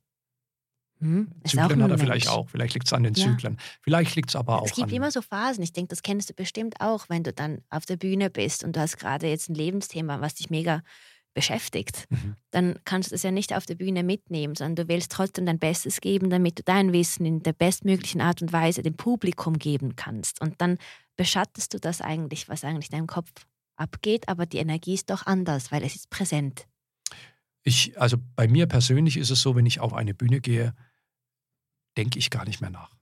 Hm, Zyklen hat er vielleicht auch. Vielleicht liegt es an den ja. Zyklen. Vielleicht liegt es aber es auch. Es gibt immer so Phasen. Ich denke, das kennst du bestimmt auch, wenn du dann auf der Bühne bist und du hast gerade jetzt ein Lebensthema, was dich mega beschäftigt. Mhm. Dann kannst du es ja nicht auf der Bühne mitnehmen, sondern du willst trotzdem dein Bestes geben, damit du dein Wissen in der bestmöglichen Art und Weise dem Publikum geben kannst. Und dann beschattest du das eigentlich, was eigentlich in deinem Kopf abgeht, aber die Energie ist doch anders, weil es ist präsent. Ich, also bei mir persönlich ist es so, wenn ich auf eine Bühne gehe, denke ich gar nicht mehr nach.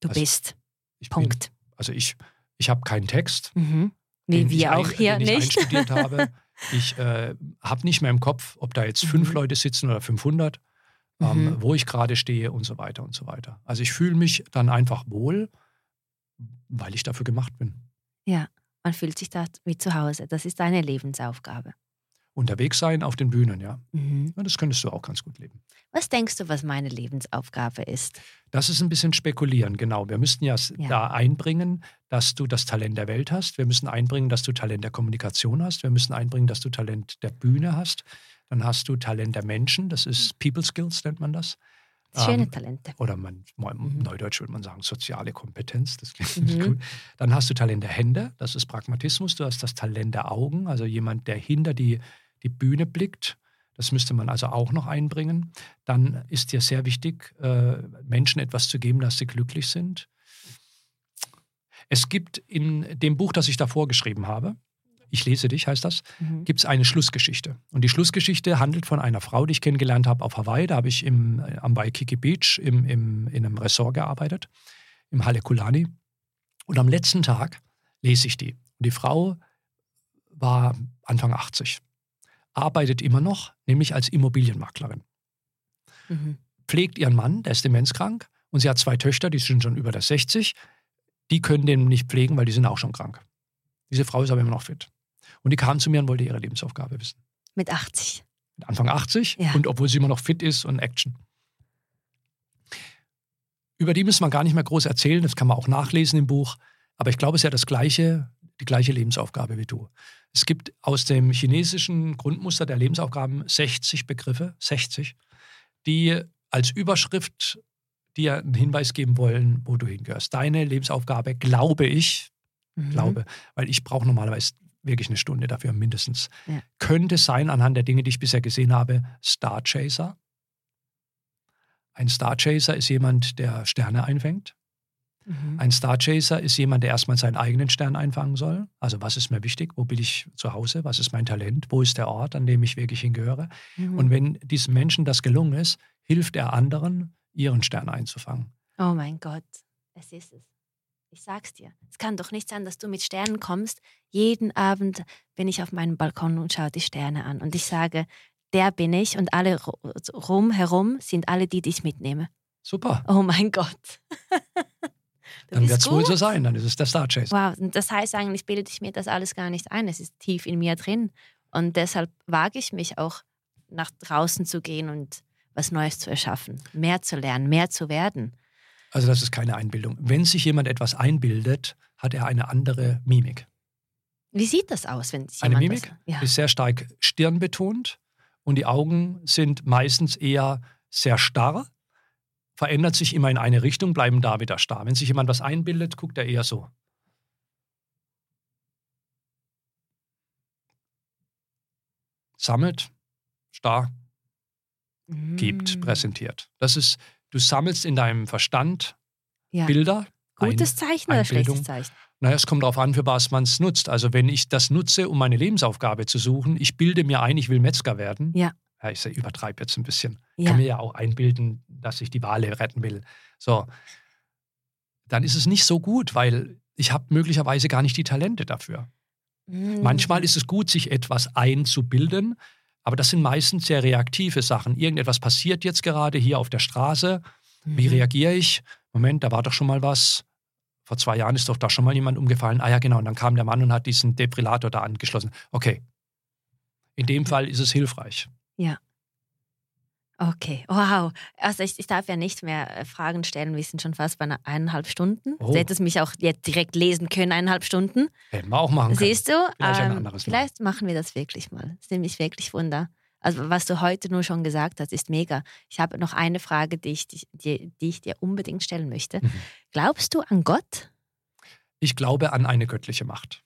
Du also, bist. Punkt. Bin, also ich, ich habe keinen Text. Mhm. Nee, wir auch ein, hier den nicht. Ich einstudiert habe. Ich äh, habe nicht mehr im Kopf, ob da jetzt fünf mhm. Leute sitzen oder 500, ähm, mhm. wo ich gerade stehe und so weiter und so weiter. Also ich fühle mich dann einfach wohl, weil ich dafür gemacht bin. Ja, man fühlt sich da wie zu Hause. Das ist deine Lebensaufgabe unterwegs sein auf den Bühnen, ja. Mhm. Das könntest du auch ganz gut leben. Was denkst du, was meine Lebensaufgabe ist? Das ist ein bisschen spekulieren, genau. Wir müssten ja, ja, da einbringen, dass du das Talent der Welt hast. Wir müssen einbringen, dass du Talent der Kommunikation hast. Wir müssen einbringen, dass du Talent der Bühne hast. Dann hast du Talent der Menschen. Das ist People Skills, nennt man das. Schöne ähm, Talente. Oder man, mhm. neudeutsch würde man sagen, soziale Kompetenz, das klingt mhm. gut. Dann hast du Talent der Hände, das ist Pragmatismus. Du hast das Talent der Augen, also jemand, der hinter die die Bühne blickt. Das müsste man also auch noch einbringen. Dann ist dir sehr wichtig, äh, Menschen etwas zu geben, dass sie glücklich sind. Es gibt in dem Buch, das ich davor geschrieben habe, Ich lese dich heißt das, mhm. gibt es eine Schlussgeschichte. Und die Schlussgeschichte handelt von einer Frau, die ich kennengelernt habe auf Hawaii. Da habe ich im, am Waikiki Beach im, im, in einem Ressort gearbeitet, im Halekulani. Und am letzten Tag lese ich die. Und die Frau war Anfang 80 arbeitet immer noch, nämlich als Immobilienmaklerin. Mhm. Pflegt ihren Mann, der ist demenzkrank, und sie hat zwei Töchter, die sind schon über das 60. Die können den nicht pflegen, weil die sind auch schon krank. Diese Frau ist aber immer noch fit. Und die kam zu mir und wollte ihre Lebensaufgabe wissen. Mit 80. Mit Anfang 80 ja. und obwohl sie immer noch fit ist und Action. Über die müssen wir gar nicht mehr groß erzählen, das kann man auch nachlesen im Buch. Aber ich glaube, es ist ja das gleiche, die gleiche Lebensaufgabe wie du. Es gibt aus dem chinesischen Grundmuster der Lebensaufgaben 60 Begriffe, 60, die als Überschrift dir einen Hinweis geben wollen, wo du hingehörst. Deine Lebensaufgabe, glaube ich, Mhm. glaube, weil ich brauche normalerweise wirklich eine Stunde dafür mindestens, Ja. könnte sein anhand der Dinge, die ich bisher gesehen habe, Star Chaser. Ein Star Chaser ist jemand, der Sterne einfängt. Mhm. Ein Star Chaser ist jemand, der erstmal seinen eigenen Stern einfangen soll. Also was ist mir wichtig? Wo bin ich zu Hause? Was ist mein Talent? Wo ist der Ort, an dem ich wirklich hingehöre? Mhm. Und wenn diesem Menschen das gelungen ist, hilft er anderen, ihren Stern einzufangen. Oh mein Gott, es ist es. Ich sag's dir. Es kann doch nicht sein, dass du mit Sternen kommst. Jeden Abend bin ich auf meinem Balkon und schaue die Sterne an. Und ich sage, der bin ich und alle ru- rum herum sind alle die, die ich mitnehme. Super. Oh mein Gott. Dann wird es wohl so sein. Dann ist es der Star Chaser. Wow, das heißt eigentlich, bilde ich mir das alles gar nicht ein. Es ist tief in mir drin. Und deshalb wage ich mich auch, nach draußen zu gehen und was Neues zu erschaffen, mehr zu lernen, mehr zu werden. Also das ist keine Einbildung. Wenn sich jemand etwas einbildet, hat er eine andere Mimik. Wie sieht das aus, wenn sich Eine jemand Mimik Das, ja. ist sehr stark stirnbetont und die Augen sind meistens eher sehr starr, verändert sich immer in eine Richtung, bleiben da wieder starr. Wenn sich jemand was einbildet, guckt er eher so. Sammelt, starr, gibt, Mm. präsentiert. Das ist, du sammelst in deinem Verstand Ja. Bilder. Gutes Zeichen oder Einbildung. schlechtes Zeichen? Naja, es kommt darauf an, für was man es nutzt. Also wenn ich das nutze, um meine Lebensaufgabe zu suchen, ich bilde mir ein, ich will Metzger werden. Ja. Ja ich übertreibe jetzt ein bisschen. Ich Ja. kann mir ja auch einbilden, dass ich die Wale retten will. So, dann ist es nicht so gut, weil ich habe möglicherweise gar nicht die Talente dafür. Mm. Manchmal ist es gut, sich etwas einzubilden, aber das sind meistens sehr reaktive Sachen. Irgendetwas passiert jetzt gerade hier auf der Straße. Wie Mhm. reagiere ich? Moment, da war doch schon mal was. Vor zwei Jahren ist doch da schon mal jemand umgefallen. Ah ja, genau. Und dann kam der Mann und hat diesen Defibrillator da angeschlossen. Okay. In dem Fall ist es hilfreich. Okay, wow. Also ich, ich darf ja nicht mehr äh, Fragen stellen. Wir sind schon fast bei einer eineinhalb Stunden. Oh. Du hättest mich auch jetzt direkt lesen können, eineinhalb Stunden. Hätten wir auch machen können. Siehst du? Ähm, Vielleicht Mal. vielleicht machen wir das wirklich mal. Das ist nämlich wirklich Wunder. Also was du heute nur schon gesagt hast, ist mega. Ich habe noch eine Frage, die ich, die, die, die ich dir unbedingt stellen möchte. Mhm. Glaubst du an Gott? Ich glaube an eine göttliche Macht.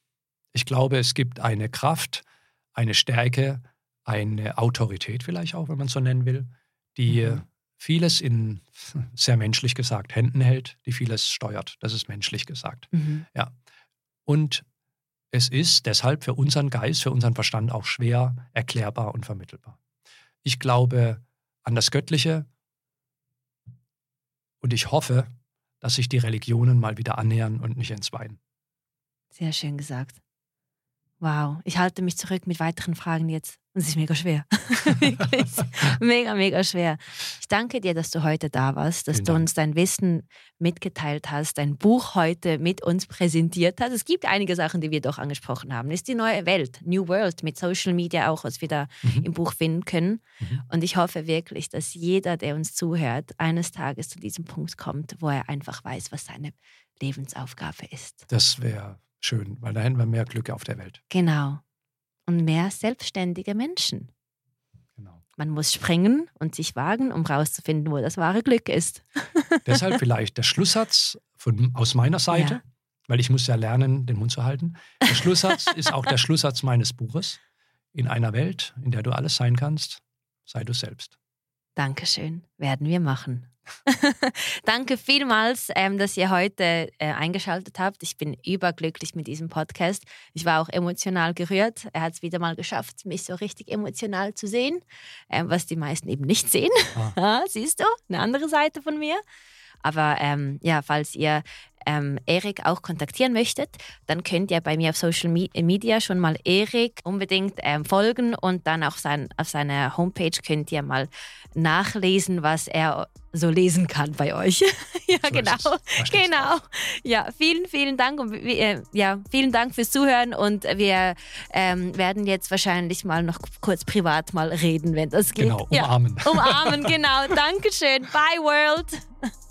Ich glaube, es gibt eine Kraft, eine Stärke, eine Autorität vielleicht auch, wenn man es so nennen will, die Mhm. vieles in, sehr menschlich gesagt, Händen hält, die vieles steuert. Das ist menschlich gesagt. Mhm. Und es ist deshalb für unseren Geist, für unseren Verstand auch schwer erklärbar und vermittelbar. Ich glaube an das Göttliche und ich hoffe, dass sich die Religionen mal wieder annähern und nicht entzweien. Sehr schön gesagt. Wow, ich halte mich zurück mit weiteren Fragen jetzt. Und es ist mega schwer. Wirklich. mega, mega schwer. Ich danke dir, dass du heute da warst, dass Vielen du Dank. uns dein Wissen mitgeteilt hast, dein Buch heute mit uns präsentiert hast. Es gibt einige Sachen, die wir doch angesprochen haben. Es ist die neue Welt, New World mit Social Media auch, was wir da Mhm. im Buch finden können. Mhm. Und ich hoffe wirklich, dass jeder, der uns zuhört, eines Tages zu diesem Punkt kommt, wo er einfach weiß, was seine Lebensaufgabe ist. Das wäre schön, weil da hätten wir mehr Glück auf der Welt. Genau. Und mehr selbstständige Menschen. Genau. Man muss springen und sich wagen, um rauszufinden, wo das wahre Glück ist. Deshalb vielleicht der Schlusssatz von, aus meiner Seite, Ja. weil ich muss ja lernen, den Mund zu halten. Der Schlusssatz ist auch der Schlusssatz meines Buches. In einer Welt, in der du alles sein kannst, sei du selbst. Dankeschön, werden wir machen. Danke vielmals, ähm, dass ihr heute äh, eingeschaltet habt. Ich bin überglücklich mit diesem Podcast. Ich war auch emotional gerührt. Er hat es wieder mal geschafft, mich so richtig emotional zu sehen, ähm, was die meisten eben nicht sehen. Ah. Siehst du, eine andere Seite von mir. Aber ähm, ja, falls ihr ähm, Erik auch kontaktieren möchtet, dann könnt ihr bei mir auf Social Me Media schon mal Erik unbedingt ähm, folgen und dann auch sein, auf seiner Homepage könnt ihr mal nachlesen, was er so lesen kann bei euch. ja, So genau. Genau. Ja, vielen, vielen Dank und äh, ja, vielen Dank fürs Zuhören und wir ähm, werden jetzt wahrscheinlich mal noch kurz privat mal reden, wenn das geht. Genau, Ja. umarmen. Umarmen, genau. Dankeschön. Bye, World.